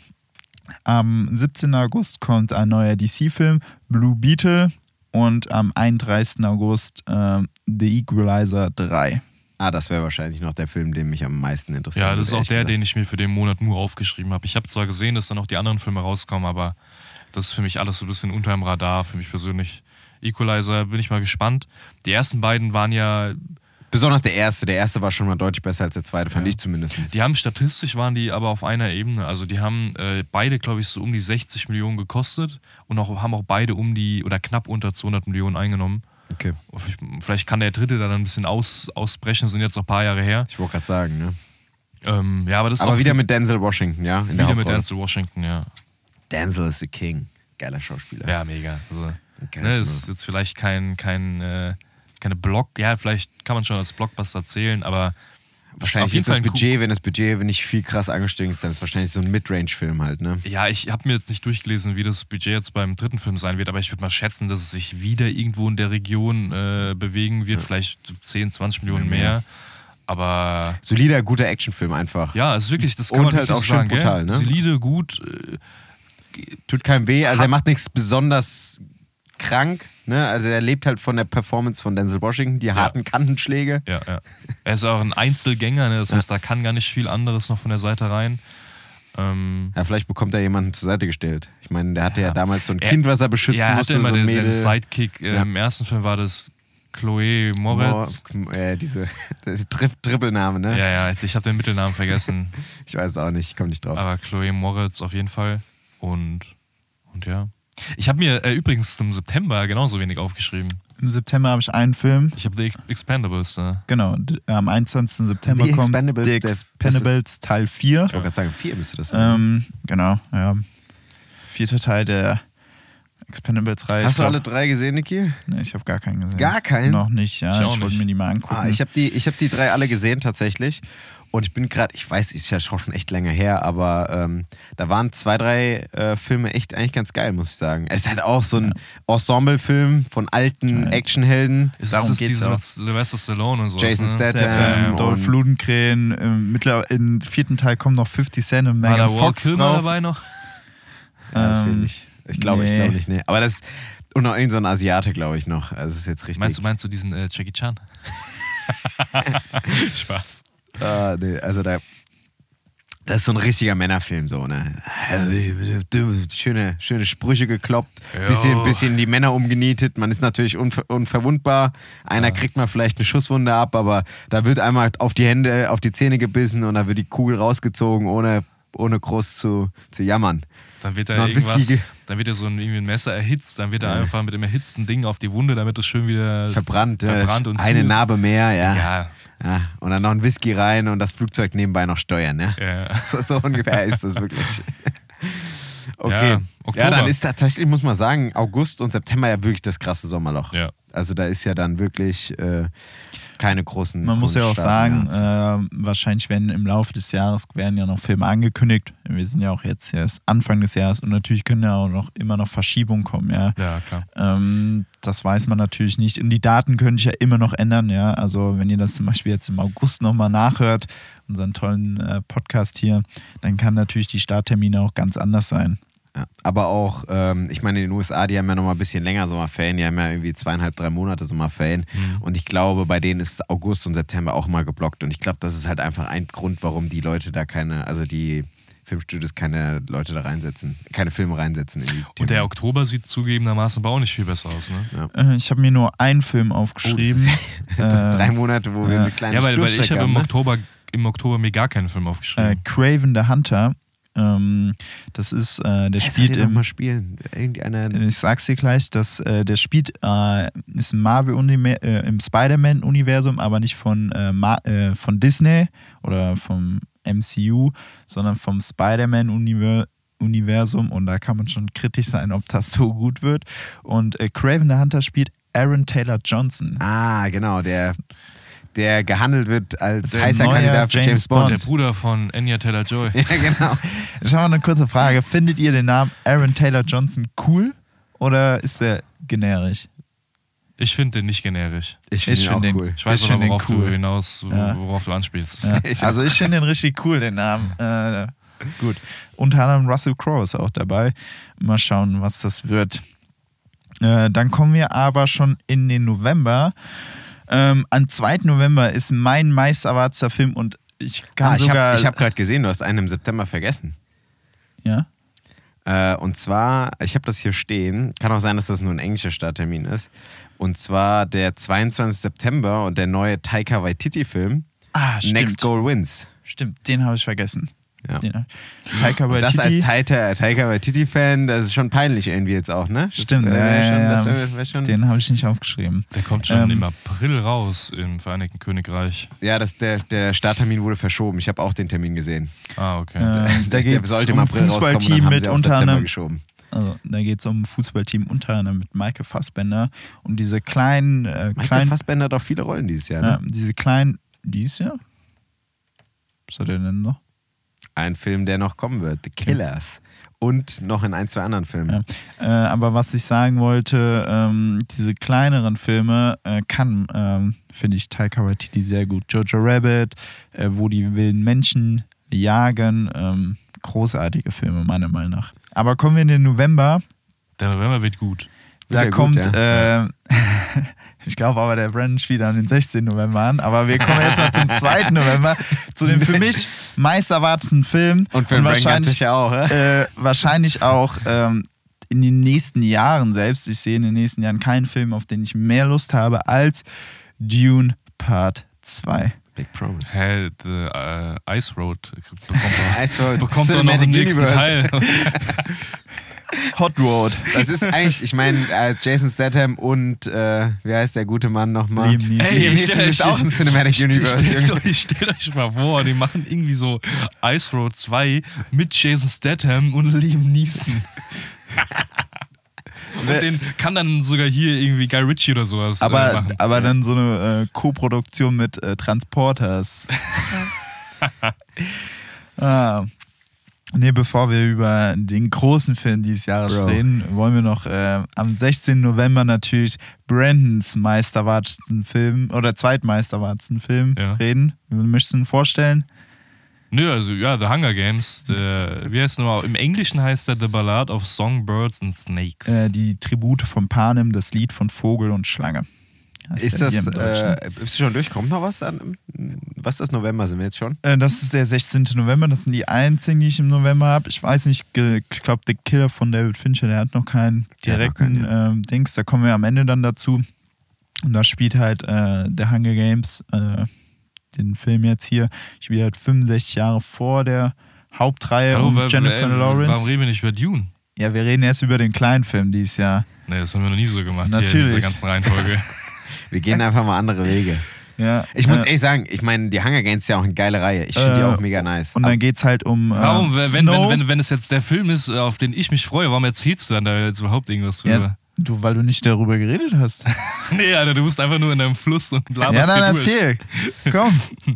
S3: am 17. August kommt ein neuer DC-Film, Blue Beetle. Und am 31. August ähm, The Equalizer 3.
S2: Ah, das wäre wahrscheinlich noch der Film, der mich am meisten interessiert.
S4: Ja, das ist auch der,
S2: ehrlich
S4: den ich mir für den Monat nur aufgeschrieben habe. Ich habe zwar gesehen, dass dann auch die anderen Filme rauskommen, aber das ist für mich alles so ein bisschen unter dem Radar, für mich persönlich. Equalizer bin ich mal gespannt. Die ersten beiden waren ja,
S2: Besonders der erste. Der erste war schon mal deutlich besser als der zweite, fand
S4: Ja.
S2: ich zumindest.
S4: Die haben statistisch waren die aber auf einer Ebene. Also die haben äh, beide, glaube ich, so um die 60 Millionen gekostet und auch, haben auch beide um die oder knapp unter 200 Millionen eingenommen.
S2: Okay.
S4: Vielleicht kann der dritte dann ein bisschen aus, ausbrechen, sind jetzt noch ein paar Jahre her.
S2: Ich wollte gerade sagen, ne?
S4: Ähm, ja, aber das ist
S2: Aber wieder mit Denzel Washington, ja? In der
S4: wieder mit. Denzel Washington, ja.
S2: Denzel ist the King. Geiler Schauspieler.
S4: Ja, mega. Also, ne,
S2: ist
S4: ist jetzt vielleicht kein, kein äh, keine Block, ja, vielleicht kann man schon als Blockbuster zählen, aber
S2: Wahrscheinlich
S4: auf jeden
S2: ist das
S4: Fall ein
S2: Budget, wenn das Budget nicht viel krass angestiegen ist, dann ist es wahrscheinlich so ein Midrange-Film halt, ne?
S4: Ja, ich habe mir jetzt nicht durchgelesen, wie das Budget jetzt beim dritten Film sein wird, aber ich würde mal schätzen, dass es sich wieder irgendwo in der Region äh, bewegen wird, vielleicht 10, 20 Millionen
S2: mehr.
S4: mehr. Aber
S2: Solider, guter Actionfilm einfach.
S4: ja, es ist wirklich, das kann
S2: Und
S4: man
S2: halt auch
S4: so
S2: schön
S4: sagen,
S2: brutal,
S4: gell?
S2: ne?
S4: Solide, gut. äh,
S2: Tut keinem weh. Also er macht nichts besonders krank, ne? Also er lebt halt von der Performance von Denzel Washington, die harten Kantenschläge.
S4: Ja, ja. Er ist auch ein Einzelgänger, ne? das heißt, da kann gar nicht viel anderes noch von der Seite rein. Ähm,
S2: Ja, vielleicht bekommt er jemanden zur Seite gestellt. Ich meine, der hatte ja,
S4: Ja.
S2: damals so ein
S4: Er-
S2: Kind, was er beschützen
S4: ja, er
S2: musste,
S4: hatte immer
S2: so
S4: den, den Sidekick. Äh. Im ersten Film war das Chloe Moretz.
S2: Mo- äh, diese Tri Trippelname, ne?
S4: Ja, ja, ich habe den Mittelnamen vergessen.
S2: Ich weiß auch nicht, ich komme nicht drauf.
S4: Aber Chloe Moritz auf jeden Fall. Und, und ja. Ich habe mir äh, übrigens zum September genauso wenig aufgeschrieben.
S3: Im September habe ich einen Film.
S4: Ich habe The Expendables. Ne?
S3: Genau, am 21. September
S2: The
S3: kommt
S2: Expendables,
S3: The Expendables Teil 4.
S2: Ich wollte gerade sagen, vier müsste das sein.
S3: Ähm, genau, ja. Vierter Teil der Expendables-Reihe.
S2: Hast
S3: Ich
S2: du
S3: glaub-
S2: alle drei gesehen, Niki?
S3: Nee, ich habe gar keinen gesehen.
S2: Gar keinen?
S3: Noch nicht, ja.
S4: Ich
S3: Ich, wollte mir die mal angucken.
S2: Ah, ich habe die, ich hab die drei alle gesehen tatsächlich. Und ich bin gerade, ich weiß, ist ja schon echt länger her, aber ähm, da waren zwei, drei äh, Filme echt eigentlich ganz geil, muss ich sagen. Es ist halt auch so ein Ensemble-Film von alten
S3: Ja.
S2: Actionhelden.
S4: Ist
S3: Darum
S4: das
S3: geht's
S4: mit Sylvester Stallone und so?
S2: Jason
S4: ne?
S2: Statham.
S3: Statham,
S2: Ähm,
S3: Dolph
S2: und-
S3: Lundgren, im, mittler, im vierten Teil kommen noch 50 Cent und
S4: War
S3: Megan
S4: da Walt
S3: Fox
S4: Kilmer
S3: drauf.
S4: dabei noch?
S2: Ja, das will
S3: Ähm,
S2: ich. Ich glaube, ich
S3: nee.
S2: glaube nicht, nee. Aber das, und noch irgend so ein Asiate, glaube ich noch. Also, das ist jetzt richtig.
S4: Meinst du, meinst du diesen äh, Jackie Chan? Spaß.
S2: Ah, nee, also da. Das ist so ein richtiger Männerfilm, so, ne? Schöne, schöne Sprüche gekloppt,
S4: Jo.
S2: bisschen, bisschen die Männer umgenietet. Man ist natürlich unver unverwundbar. Einer kriegt mal vielleicht eine Schusswunde ab, aber da wird einmal auf die Hände, auf die Zähne gebissen und da wird die Kugel rausgezogen, ohne, ohne groß zu, zu jammern.
S4: Dann wird er
S2: Mal
S4: irgendwas, dann wird er so ein, irgendwie ein Messer erhitzt, dann wird er
S2: Ja.
S4: einfach mit dem erhitzten Ding auf die Wunde, damit es schön wieder
S2: Verbrannt, äh,
S4: verbrannt und
S2: eine. Narbe mehr, ja.
S4: Ja,
S2: ja. Und dann noch ein Whisky rein und das Flugzeug nebenbei noch steuern, ne?
S4: ja.
S2: So, so ungefähr ist das wirklich. Okay.
S4: Ja,
S2: Ja, dann ist tatsächlich, muss man sagen, August und September ja wirklich das krasse Sommerloch.
S4: Ja.
S2: Also da ist ja dann wirklich äh, keine großen.
S3: Man muss ja auch sagen, äh, wahrscheinlich werden im Laufe des Jahres werden ja noch Filme angekündigt. Wir sind ja auch jetzt erst Anfang des Jahres und natürlich können ja auch noch immer noch Verschiebungen kommen, ja.
S4: ja, klar.
S3: Ähm, das weiß man natürlich nicht. Und die Daten können sich ja immer noch ändern, ja. Also wenn ihr das zum Beispiel jetzt im August nochmal nachhört, unseren tollen äh, Podcast hier, dann kann natürlich die Starttermine auch ganz anders sein.
S2: Ja. Aber auch, ähm, ich meine, in den USA, die haben ja noch mal ein bisschen länger Sommerferien, die haben ja irgendwie zweieinhalb, drei Monate Sommerferien.
S4: Mhm.
S2: Und ich glaube, bei denen ist August und September auch mal geblockt. Und ich glaube, das ist halt einfach ein Grund, warum die Leute da keine, also die Filmstudios keine Leute da reinsetzen, keine Filme reinsetzen. In die
S4: Und der Oktober sieht zugegebenermaßen aber auch nicht viel besser aus, ne?
S3: Äh, ich habe mir nur einen Film
S2: Oh,
S3: aufgeschrieben.
S2: ja
S3: Äh,
S2: drei Monate, wo wir
S3: ja.
S2: eine kleine
S4: Ja, weil, weil ich habe im
S2: ne?
S4: Oktober, im Oktober mir gar keinen Film aufgeschrieben.
S3: äh, Craven the Hunter. Ähm, das ist, äh, der
S2: soll
S3: spielt im
S2: mal spielen.
S3: Ich sag's dir gleich, dass äh, der spielt äh, ist im Marvel äh, im Spider-Man Universum, aber nicht von äh, äh, von Disney oder vom MCU, sondern vom Spider-Man Univer Universum und da kann man schon kritisch sein, ob das so gut wird. Und äh, Craven the Hunter spielt Aaron Taylor Johnson.
S2: Ah, genau, der, der gehandelt wird als
S3: Der
S2: heißer Kandidat für
S3: James
S2: James
S3: Bond.
S2: Bond.
S4: der Bruder von Anya Taylor-Joy.
S2: Ja, genau.
S3: Schau mal eine kurze Frage. Findet ihr den Namen Aaron Taylor Johnson cool oder ist er generisch?
S4: Ich finde den nicht generisch.
S2: Ich finde ihn
S3: find
S2: auch
S3: den-
S2: cool.
S4: Ich weiß
S3: Ich
S4: aber, worauf
S3: cool.
S4: du hinaus,
S3: Ja.
S4: worauf du anspielst.
S3: Ja. Also ich finde den richtig cool, den Namen. Äh, gut. Unter anderem Russell Crowe ist auch dabei. Mal schauen, was das wird. Äh, dann kommen wir aber schon in den November. Ähm, am 2. November ist mein meist erwarteter Film und ich kann
S2: Ah, ich
S3: sogar.
S2: habe hab gerade gesehen, du hast einen im September vergessen.
S3: ja?
S2: Äh, und zwar, ich habe das hier stehen, kann auch sein, dass das nur ein englischer Starttermin ist. Und zwar der 22. September und der neue Taika Waititi-Film
S3: Ah, stimmt.
S2: Next Goal Wins.
S3: Stimmt, den habe ich vergessen.
S2: Ja.
S3: Taika
S2: Und das als. Taika, Taika Waititi-Fan, das ist schon peinlich irgendwie jetzt auch, ne? Das
S3: Stimmt,
S2: wär
S3: ja,
S2: schon,
S3: ja,
S2: das
S3: ja.
S2: wär, wär schon,
S3: Den habe ich nicht aufgeschrieben.
S4: Der kommt schon
S3: Ähm,
S4: im April raus im Vereinigten Königreich.
S2: ja, das, der, der Starttermin wurde verschoben. Ich habe auch den Termin gesehen.
S4: Ah, okay.
S3: Ähm, da geht es um Fußballteam mit unter anderem
S2: geschoben.
S3: Also, da geht es um ein Fußballteam unter anderem mit Michael Fassbender und diese kleinen, äh,
S2: Michael
S3: kleinen,
S2: Fassbender hat auch viele Rollen dieses Jahr, ne?
S3: ja, diese kleinen, dies Jahr? Was hat er denn noch?
S2: Ein Film, der noch kommen wird, The Killers. Und noch in ein, zwei anderen Filmen.
S3: Ja. Äh, aber was ich sagen wollte, ähm, diese kleineren Filme äh, kann, ähm, finde ich, Taika Waititi sehr gut. Jojo Rabbit, äh, wo die wilden Menschen jagen, ähm, großartige Filme meiner Meinung nach. Aber kommen wir in den November,
S4: Der November wird gut.
S3: da
S2: gut,
S3: kommt,
S2: ja.
S3: ich glaube aber, der Brandon spielt an den 16. November an. Aber wir kommen jetzt mal zum 2. November, zu dem für mich meist erwartetsten Film.
S2: Und für den ganz
S3: wahrscheinlich,
S2: auch,
S3: äh, wahrscheinlich auch ähm, in den nächsten Jahren selbst. Ich sehe in den nächsten Jahren keinen Film, auf den ich mehr Lust habe als Dune Part 2.
S2: Big Promise.
S4: Hä, the, äh, Ice Road bekommt er,
S2: Ice Road
S4: bekommt noch
S2: Cinematic
S4: im nächsten
S2: Universe.
S4: Teil.
S3: Hot Road.
S2: Das ist eigentlich, ich meine, äh, Jason Statham und äh, wie heißt der gute Mann nochmal?
S3: Liam Neeson.
S2: Ey, Liam Neeson ist auch ein Cinematic Universe.
S4: Stellt euch, stellt euch mal vor, die machen irgendwie so Ice Road 2 mit Jason Statham und Liam Neeson. und den kann dann sogar hier irgendwie Guy Ritchie oder sowas äh,
S3: Aber,
S4: machen.
S3: aber dann so eine äh, Co-Produktion mit äh, Transporters. ah. Nee, bevor wir über den großen Film dieses Jahres
S2: Bro.
S3: reden, wollen wir noch äh, am 16. November natürlich Brandons meisterwartetsten Film oder zweitmeisterwartetsten Film
S4: Ja.
S3: reden. Möchtest du ihn vorstellen?
S4: Nö, also ja, The Hunger Games. Der, wie heißt nochmal? Im Englischen heißt der The Ballad of Songbirds and Snakes.
S3: Äh, die Tribute von Panem, das Lied von Vogel und Schlange.
S2: Ist das, äh, bist du schon durch? Kommt noch was? An, was ist das November? Sind wir jetzt schon?
S3: Äh, Das ist der 16. November, das sind die einzigen, die ich im November habe. Ich weiß nicht, ich glaube, der Killer von David Fincher, der hat noch keinen
S2: hat noch
S3: direkten
S2: keinen,
S3: ähm, Dings, da kommen wir am Ende dann dazu. Und da spielt halt äh, der Hunger Games, äh, den Film jetzt hier, spielt halt 65 Jahre vor der Hauptreihe
S4: Hallo,
S3: um
S4: wa-
S3: Jennifer
S4: wa-
S3: Lawrence.
S4: Warum reden wir nicht über Dune?
S3: Ja, wir reden erst über den kleinen Film dieses Jahr.
S4: Nee, das haben wir noch nie so gemacht hier in
S3: Natürlich.
S4: dieser ganzen Reihenfolge.
S2: Wir gehen einfach mal andere Wege.
S3: Ja,
S2: Ich muss
S3: äh,
S2: ehrlich sagen, ich meine, die Hunger Games ist ja auch eine geile Reihe. Ich finde die
S3: Äh,
S2: auch mega nice.
S3: Und dann geht es halt um. Äh,
S4: Warum, wenn, wenn,
S3: Snow.
S4: wenn, wenn es jetzt der Film ist, auf den ich mich freue, warum erzählst du dann da jetzt überhaupt irgendwas drüber?
S3: ja, du, weil du nicht darüber geredet hast.
S4: Nee, Alter, du bist einfach nur in deinem Fluss und
S3: ja,
S4: laberst
S3: dann
S4: hier durch.
S3: erzähl. Komm.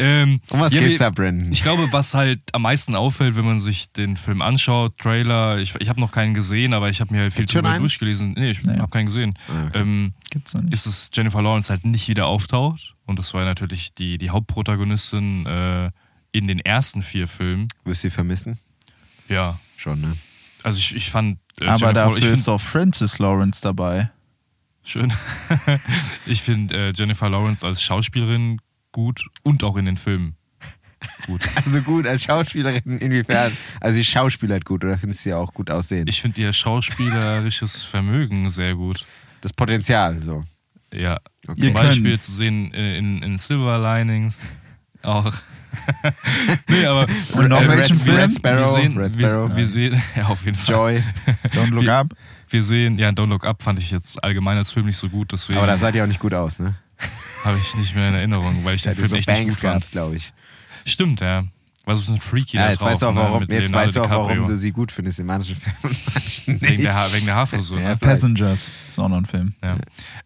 S4: Ähm,
S2: um was
S4: ja,
S2: geht's da, Brandon?
S4: Ich glaube, was halt am meisten auffällt, wenn man sich den Film anschaut, Trailer, ich, ich habe noch keinen gesehen, aber ich habe mir halt viel drüber durchgelesen. Nee, ich
S3: Nee.
S4: habe keinen gesehen.
S2: Ah, okay.
S4: Ähm,
S3: Gibt's noch nicht.
S4: ist es Jennifer Lawrence halt nicht wieder auftaucht. Und das war natürlich die, die Hauptprotagonistin äh, in den ersten vier Filmen.
S2: Wirst du sie vermissen?
S4: Ja.
S2: Schon, ne?
S4: Also ich, ich fand äh,
S3: Aber
S4: Jennifer,
S3: dafür
S4: ich
S3: ist
S4: find,
S3: auch Francis Lawrence dabei.
S4: schön. ich finde äh, Jennifer Lawrence als Schauspielerin gut und auch in den Filmen gut.
S2: Also gut, als Schauspielerin inwiefern? Also die schauspielert gut oder findest du sie auch gut aussehen?
S4: Ich finde ihr schauspielerisches Vermögen sehr gut.
S2: das Potenzial, so.
S4: Ja,
S2: Okay.
S4: zum Beispiel zu sehen äh, in, in Silver Linings auch. nee, aber
S3: Und noch
S4: äh,
S3: welchen
S2: Red,
S3: Film?
S2: Red Sparrow,
S4: wir sehen,
S2: Red
S4: wir,
S2: Sparrow.
S4: wir sehen, ja, auf jeden Fall.
S2: Joy.
S3: Don't Look
S4: Wir-
S3: Up.
S4: Wir sehen, ja, Don't Look Up fand ich jetzt allgemein als Film nicht so gut, deswegen
S2: Aber da sah die auch nicht gut aus, ne?
S4: habe ich nicht mehr in Erinnerung, weil ich den
S2: hatte
S4: Film
S2: so
S4: echt nicht
S2: Bangs
S4: gut fand.
S2: gehabt, glaube ich.
S4: Stimmt, ja. War so ein bisschen freaky
S2: Ja,
S4: da
S2: jetzt
S4: drauf,
S2: weißt du auch,
S4: ne,
S2: warum, jetzt weißt du auch, warum du sie gut findest in manchen Filmen und manchen nicht.
S4: Wegen der, Ha- wegen der Haarfrisur.
S2: Ja,
S4: ne?
S3: Passengers. Ist auch noch ein Film.
S4: Ja.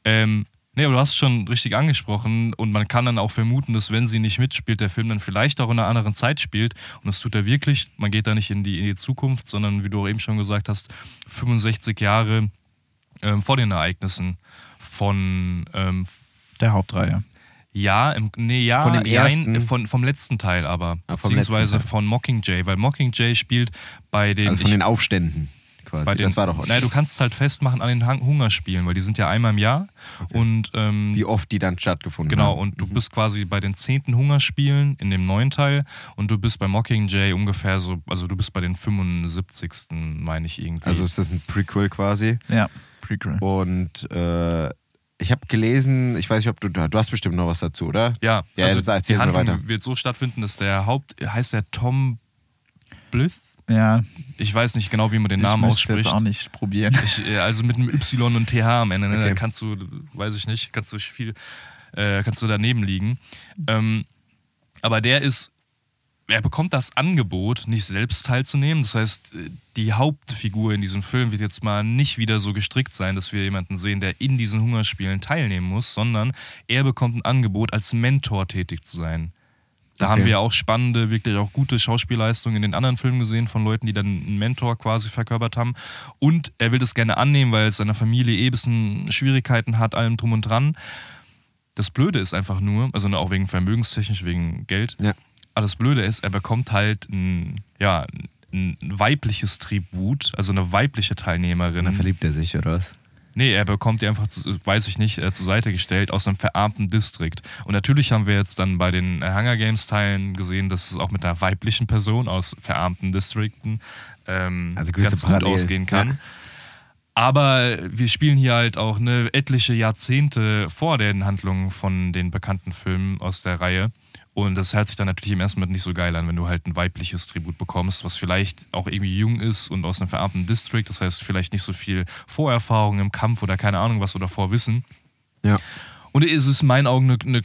S4: Ähm, nee, aber du hast es schon richtig angesprochen und man kann dann auch vermuten, dass wenn sie nicht mitspielt, der Film dann vielleicht auch in einer anderen Zeit spielt und das tut er wirklich. Man geht da nicht in die, in die Zukunft, sondern wie du auch eben schon gesagt hast, 65 Jahre ähm, vor den Ereignissen von ähm,
S3: Der Hauptreihe.
S4: ja, im, nee, ja,
S2: Von dem ersten?
S4: von, vom letzten Teil aber,
S2: Ah, vom
S4: beziehungsweise
S2: letzten Teil.
S4: von Mockingjay, weil Mockingjay spielt bei den,
S2: Also von
S4: ich-
S2: den Aufständen quasi.
S4: bei den,
S2: das war doch
S4: naja, du kannst es halt festmachen an den Hungerspielen, weil die sind ja einmal im Jahr und ähm,
S2: wie oft die dann stattgefunden
S4: Genau,
S2: haben.
S4: und du bist quasi bei den zehnten Hungerspielen in dem neuen Teil und du bist bei Mockingjay ungefähr so, also du bist bei den 75. meine ich irgendwie.
S2: Also ist das ein Prequel quasi.
S3: Ja, Prequel.
S2: Und äh, ich habe gelesen, ich weiß nicht, ob du du hast bestimmt noch was dazu, oder?
S4: Ja,
S2: Ja,
S4: also
S2: das erzähl
S4: die
S2: mir
S4: Handlung
S2: weiter.
S4: wird so stattfinden, dass der Haupt, heißt der Tom Blyth?
S3: Ja,
S4: Ich weiß nicht genau, wie man den
S3: ich
S4: Namen ausspricht.
S3: jetzt auch nicht probieren.
S4: Ich, äh, also mit einem Y und TH am Ende, ne?
S2: Okay.
S4: da kannst du, weiß ich nicht, kannst du viel, äh, kannst du daneben liegen. Ähm, aber der ist, er bekommt das Angebot, nicht selbst teilzunehmen. Das heißt, äh, die Hauptfigur in diesem Film wird jetzt mal nicht wieder so gestrickt sein, dass wir jemanden sehen, der in diesen Hungerspielen teilnehmen muss, sondern er bekommt ein Angebot, als Mentor tätig zu sein. Da
S2: Okay.
S4: haben wir auch spannende, wirklich auch gute Schauspielleistungen in den anderen Filmen gesehen von Leuten, die dann einen Mentor quasi verkörpert haben. Und er will das gerne annehmen, weil es seiner Familie eh ein bisschen Schwierigkeiten hat, allem drum und dran. Das Blöde ist einfach nur, also auch wegen vermögenstechnisch, wegen Geld.
S2: Ja.
S4: Aber das Blöde ist, er bekommt halt ein, ja, ein weibliches Tribut, also eine weibliche Teilnehmerin.
S2: Dann verliebt er sich, oder was?
S4: Nee, er bekommt die einfach, weiß ich nicht, äh, zur Seite gestellt aus einem verarmten Distrikt. Und natürlich haben wir jetzt dann bei den äh, Hunger Games Teilen gesehen, dass es auch mit einer weiblichen Person aus verarmten Distrikten ähm,
S2: Also
S4: ganz gut
S2: Parallelen,
S4: ausgehen kann.
S2: ja.
S4: Aber wir spielen hier halt auch ne, etliche Jahrzehnte vor den Handlungen von den bekannten Filmen aus der Reihe. Und das hört sich dann natürlich im ersten Moment nicht so geil an, wenn du halt ein weibliches Tribut bekommst, was vielleicht auch irgendwie jung ist und aus einem verarmten District, das heißt vielleicht nicht so viel Vorerfahrung im Kampf oder keine Ahnung was oder Vorwissen.
S2: Ja.
S4: Und es ist in meinen Augen eine, eine,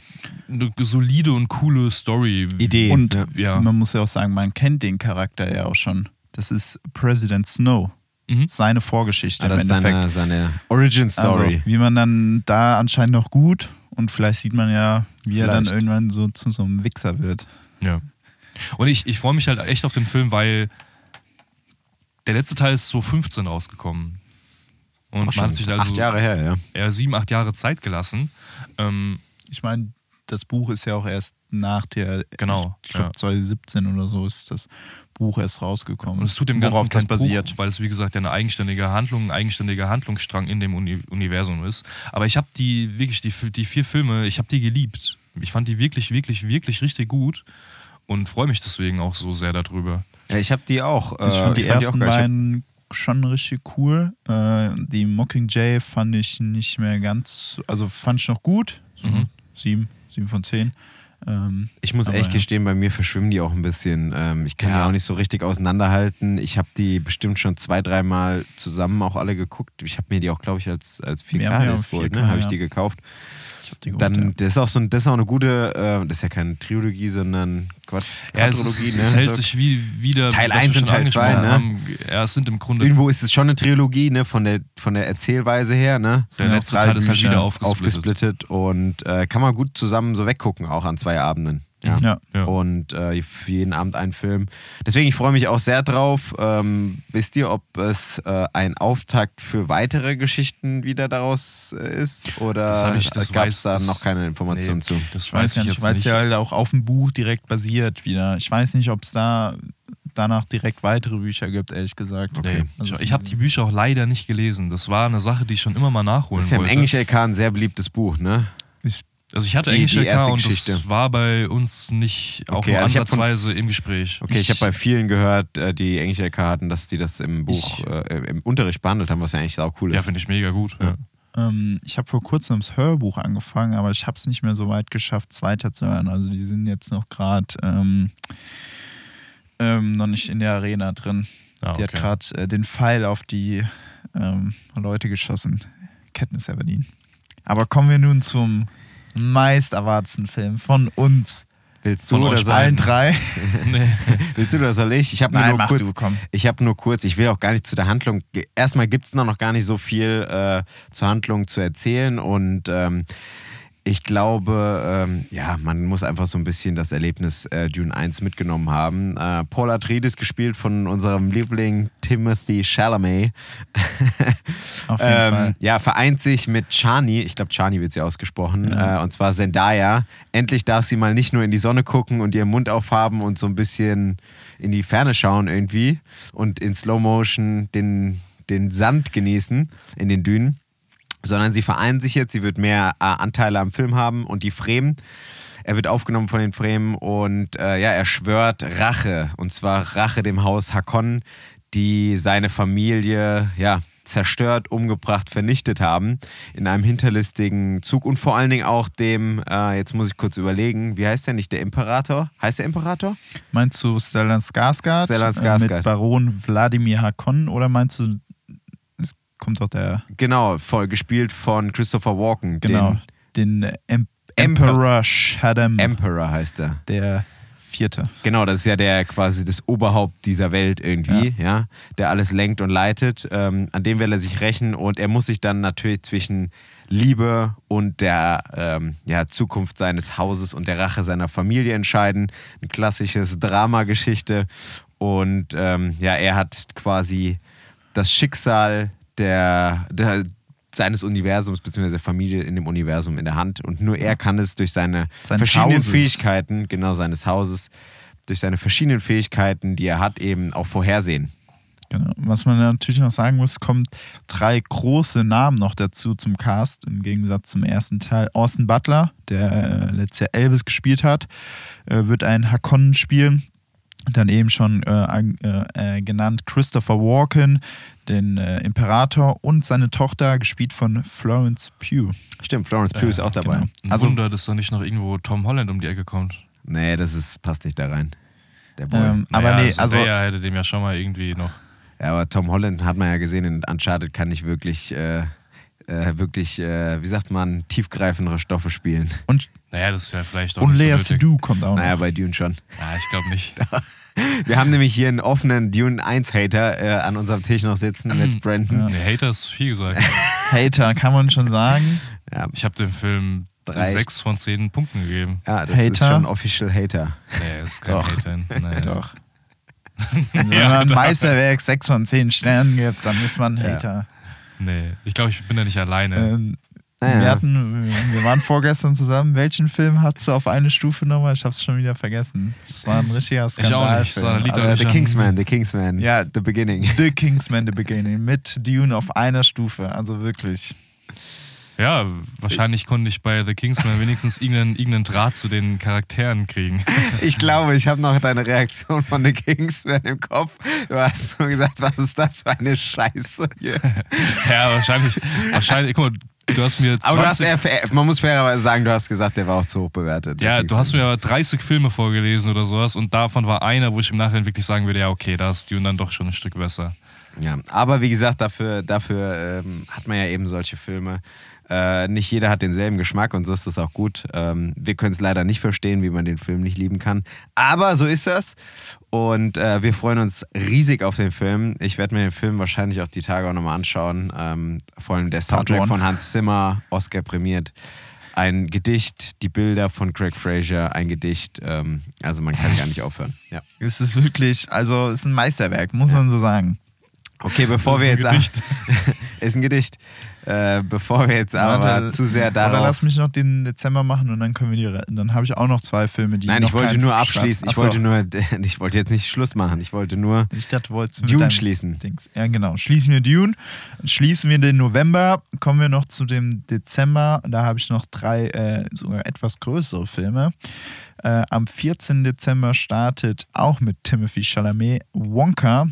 S4: eine solide und coole Story.
S2: Idee.
S3: Und
S2: ja.
S3: Man muss ja auch sagen, man kennt den Charakter ja auch schon. Das ist President Snow.
S4: Mhm.
S3: Seine Vorgeschichte
S2: Ah,
S3: im Endeffekt.
S2: seine, seine Origin Story.
S3: Also, wie man dann da anscheinend noch gut und vielleicht sieht man ja, wie er dann
S2: Vielleicht.
S3: irgendwann so zu so einem Wichser wird.
S4: Ja. Und ich, ich freue mich halt echt auf den Film, weil der letzte Teil ist 2015 rausgekommen. Und man hat sich also
S2: acht Jahre her, ja.
S4: eher sieben, acht Jahre Zeit gelassen. Ähm,
S3: Ich meine, das Buch ist ja auch erst nach der,
S4: Genau,
S3: ich glaube
S4: ja.
S3: 2017 oder so ist das Buch erst rausgekommen.
S4: und es tut dem
S3: worauf
S4: Ganzen
S3: das
S4: kein
S3: basiert.
S4: Bruch, weil es wie gesagt ja eine eigenständige Handlung, ein eigenständiger Handlungsstrang in dem Uni Universum ist. Aber ich habe die wirklich die, die vier Filme, ich habe die geliebt. Ich fand die wirklich, wirklich, wirklich richtig gut und freue mich deswegen auch so sehr darüber.
S2: ja ich habe die auch.
S3: Ich
S2: äh,
S3: fand die
S2: auch
S3: ersten
S2: geil. Ich hab-
S3: beiden schon richtig cool. Äh, die Mockingjay fand ich nicht mehr ganz, also fand ich noch gut. So
S4: Mhm.
S3: sieben, sieben von zehn. Ähm,
S2: Ich muss echt
S3: ja.
S2: gestehen, bei mir verschwimmen die auch ein bisschen. Ähm, ich kann
S4: Ja.
S2: die auch nicht so richtig auseinanderhalten. Ich habe die bestimmt schon zwei, dreimal zusammen auch alle geguckt. Ich habe mir die auch, glaube ich, als, als
S3: Wir haben ja
S2: 4K
S3: auch
S2: ne,
S3: 4K,
S2: habe ich die gekauft.
S3: Ich hab die geholt,
S2: Dann,
S3: ja.
S2: das ist auch so ein, das ist auch eine gute, äh, das ist ja keine Trilogie, sondern Quad
S4: Ja, es, ist,
S2: ne?
S4: es hält sich wie wieder
S2: Teil
S4: was wir
S2: eins
S4: schon
S2: und Teil zwei,
S4: angesprochen
S2: ne?
S4: haben. Ja, es sind im Grunde
S2: Irgendwo ist es schon eine Trilogie, ne, von der, von der Erzählweise her, ne?
S4: der letzte Teil ist halt wieder aufgesplittet.
S2: Aufgesplittet und äh, kann man gut zusammen so weggucken, auch an zwei Abenden. Ja.
S3: Ja.
S4: Ja.
S2: Und äh, für jeden Abend einen Film. Deswegen, ich freue mich auch sehr drauf. Ähm, wisst ihr, ob es äh, ein Auftakt für weitere Geschichten wieder daraus äh, ist? Oder gab
S4: weiß-
S2: es da
S4: das-
S2: noch keine Informationen
S4: Nee,
S2: zu?
S4: Das
S3: Ich weiß ja nicht, weil es ja halt auch auf dem Buch direkt basiert wieder. Ich weiß nicht, ob es da danach direkt weitere Bücher gibt, ehrlich gesagt.
S4: Nee.
S3: Also
S4: ich ich habe die Bücher auch leider nicht gelesen. Das war eine Sache, die ich schon immer mal nachholen
S2: Das ist ja im
S4: wollte.
S2: Englisch LK ein sehr beliebtes Buch, ne?
S3: Ich,
S4: also ich hatte
S2: die-
S4: Englisch
S2: die
S4: LK
S2: erste
S4: und
S2: Geschichte.
S4: das war bei uns nicht auch
S2: Okay,
S4: nur
S2: also ich hab von-
S4: ansatzweise im Gespräch.
S2: Okay, ich habe bei vielen gehört, äh, die Englisch LK hatten, dass die das im Buch, äh, im Unterricht behandelt haben, was ja eigentlich auch cool ist.
S4: Ja, finde ich mega gut. Ja.
S3: ähm, ich habe vor kurzem das Hörbuch angefangen, aber ich habe es nicht mehr so weit geschafft, es weiterzuhören. Also die sind jetzt noch gerade ähm, ähm, noch nicht in der Arena drin.
S4: Ah,
S3: Die hat
S4: okay.
S3: gerade äh, den Pfeil auf die ähm, Leute geschossen. Kenntnis Aberdeen. Aber kommen wir nun zum meist erwartetsten Film von uns.
S2: Willst du
S4: Von
S2: oder
S3: Allen drei.
S4: Nee.
S2: willst du oder soll ich? Ich habe nur
S3: mach
S2: kurz,
S3: du.
S2: Ich habe nur kurz, ich will auch gar nicht zu der Handlung. Erstmal gibt es noch gar nicht so viel äh, zur Handlung zu erzählen und ähm, ich glaube, ähm, ja, man muss einfach so ein bisschen das Erlebnis äh, Dune 1 mitgenommen haben. Äh, Paul Atreides gespielt von unserem Liebling Timothy Chalamet.
S3: Auf jeden
S2: ähm,
S3: Fall.
S2: Ja, vereint sich mit Chani, ich glaube Chani wird sie ausgesprochen,
S3: Ja.
S2: äh, und zwar Zendaya. Endlich darf sie mal nicht nur in die Sonne gucken und ihren Mund aufhaben und so ein bisschen in die Ferne schauen irgendwie und in Slow Motion den, den Sand genießen in den Dünen, sondern sie vereinen sich jetzt, sie wird mehr äh, Anteile am Film haben und die Fremen. Er wird aufgenommen von den Fremen und äh, ja, er schwört Rache und zwar Rache dem Haus Hakon, die seine Familie ja zerstört, umgebracht, vernichtet haben in einem hinterlistigen Zug und vor allen Dingen auch dem, äh, jetzt muss ich kurz überlegen, wie heißt der nicht, der Imperator? Heißt der Imperator?
S3: Meinst du Stellan Skarsgård,
S2: Stellan
S3: äh,
S2: Skarsgård.
S3: mit Baron Wladimir Hakon oder meinst du, kommt doch der,
S2: Genau, voll gespielt von Christopher Walken.
S3: genau, den, Em
S2: Emperor.
S3: Emperor Shaddam,
S2: Den Emperor heißt er.
S3: der Vierte.
S2: Genau, das ist ja der quasi das Oberhaupt dieser Welt irgendwie, ja, der alles lenkt und leitet. Ähm, an dem will er sich rächen und er muss sich dann natürlich zwischen Liebe und der ähm, ja, Zukunft seines Hauses und der Rache seiner Familie entscheiden. Ein klassisches Dramageschichte. Und ähm, ja, er hat quasi das Schicksal der, der, seines Universums bzw. der Familie in dem Universum in der Hand. Und nur er kann es durch seine
S3: Seines
S2: verschiedenen
S3: Hauses.
S2: Fähigkeiten, genau seines Hauses, durch seine verschiedenen Fähigkeiten, die er hat, eben auch vorhersehen.
S3: Genau. Was man natürlich noch sagen muss, kommt drei große Namen noch dazu zum Cast, im Gegensatz zum ersten Teil. Austin Butler, der äh, letztes Jahr Elvis gespielt hat, äh, wird einen Hakonnen spielen. Dann eben schon äh, äh, äh, genannt Christopher Walken, den äh, Imperator und seine Tochter, gespielt von Florence Pugh.
S2: Stimmt, Florence Pugh ist auch dabei.
S3: genau.
S4: Ein
S3: Also-
S4: Wunder, dass da nicht noch irgendwo Tom Holland um die Ecke kommt.
S2: Nee, das ist, passt nicht da rein. Der Boy.
S3: Ähm, aber
S4: Naja,
S3: nee, also
S4: Zendaya hätte dem ja schon mal irgendwie noch.
S2: Ja, aber Tom Holland hat man ja gesehen, in Uncharted kann nicht wirklich, äh, äh, wirklich, äh, wie sagt man, tiefgreifendere Stoffe spielen.
S3: und,
S4: Naja, das ist ja vielleicht auch
S3: und Lea. Seydoux kommt auch
S2: Naja,
S3: noch.
S2: bei Dune schon.
S4: Ja, ich glaube nicht.
S2: Wir haben nämlich hier einen offenen Dune 1 Hater äh, an unserem Tisch noch sitzen mit Brandon.
S4: Nee, Hater ist viel gesagt.
S3: Hater, kann man schon sagen.
S2: Ja,
S4: Ich habe dem Film
S2: Drei.
S4: sechs von zehn Punkten gegeben.
S2: ja das ist
S3: Hater?
S2: schon Official Hater.
S4: Nee, das ist kein
S3: Doch.
S4: Hater. Nee.
S3: Doch. Wenn
S4: Ja,
S3: man. Meisterwerk 6 von 10 Sternen gibt, dann ist man ein
S2: Ja.
S3: Hater.
S4: Nee, ich glaube, ich bin da nicht alleine.
S3: Ähm,
S2: Naja.
S3: wir, hatten, wir waren vorgestern zusammen. Welchen Film hast du auf eine Stufe nochmal? Ich hab's schon wieder vergessen. Das war ein richtiger
S4: auch
S3: Skandal.
S4: nicht. Das war ein Lied
S2: Also,
S4: nicht
S2: The
S4: an-
S2: Kingsman, The Kingsman.
S3: Ja.
S2: The Beginning.
S3: The Kingsman The Beginning mit Dune auf einer Stufe. Also wirklich.
S4: Ja, wahrscheinlich konnte ich bei The Kingsman wenigstens irgendeinen, irgendeinen Draht zu den Charakteren kriegen.
S2: Ich glaube, ich habe noch deine Reaktion von The Kingsman im Kopf. Du hast nur gesagt, was ist das für eine Scheiße hier.
S4: ja, wahrscheinlich. Wahrscheinlich, guck mal, du hast mir 20,
S2: Aber du hast, eher, man muss fairerweise sagen, du hast gesagt, der war auch zu hoch bewertet.
S4: ja, du hast mir aber 30 Filme vorgelesen oder sowas und davon war einer, wo ich im Nachhinein wirklich sagen würde, ja, okay, da ist Dune dann doch schon ein Stück besser.
S2: Ja, aber wie gesagt, dafür, dafür ähm, hat man ja eben solche Filme. Äh, nicht jeder hat denselben Geschmack und so ist das auch gut. Ähm, wir können es leider nicht verstehen, wie man den Film nicht lieben kann. Aber so ist das. Und äh, wir freuen uns riesig auf den Film. Ich werde mir den Film wahrscheinlich auch die Tage auch nochmal anschauen. Ähm, vor allem der Soundtrack von Hans Zimmer, Oscar prämiert. Ein Gedicht, die Bilder von Craig Fraser, ein Gedicht. Ähm, also man kann gar nicht aufhören. Ja.
S3: Es ist wirklich, also es ist ein Meisterwerk, muss man so sagen.
S2: Okay, bevor wir jetzt.
S4: ein Gedicht.
S2: ist ein Gedicht. Äh, bevor wir jetzt aber
S3: Warte,
S2: zu sehr
S3: Oder
S2: darauf.
S3: lass mich noch den Dezember machen und dann können wir die retten. Dann habe ich auch noch zwei Filme, die
S2: Nein, ich wollte nur abschließen. Ich wollte nur, ich wollte jetzt nicht Schluss machen. Ich wollte nur.
S3: Ich dachte, du wolltest mit
S2: Dune schließen.
S3: Dings. Ja, genau. Schließen wir Dune. Schließen wir den November. Kommen wir noch zu dem Dezember. Da habe ich noch drei äh, sogar etwas größere Filme. Äh, am 14. Dezember startet auch mit Timothy Chalamet Wonka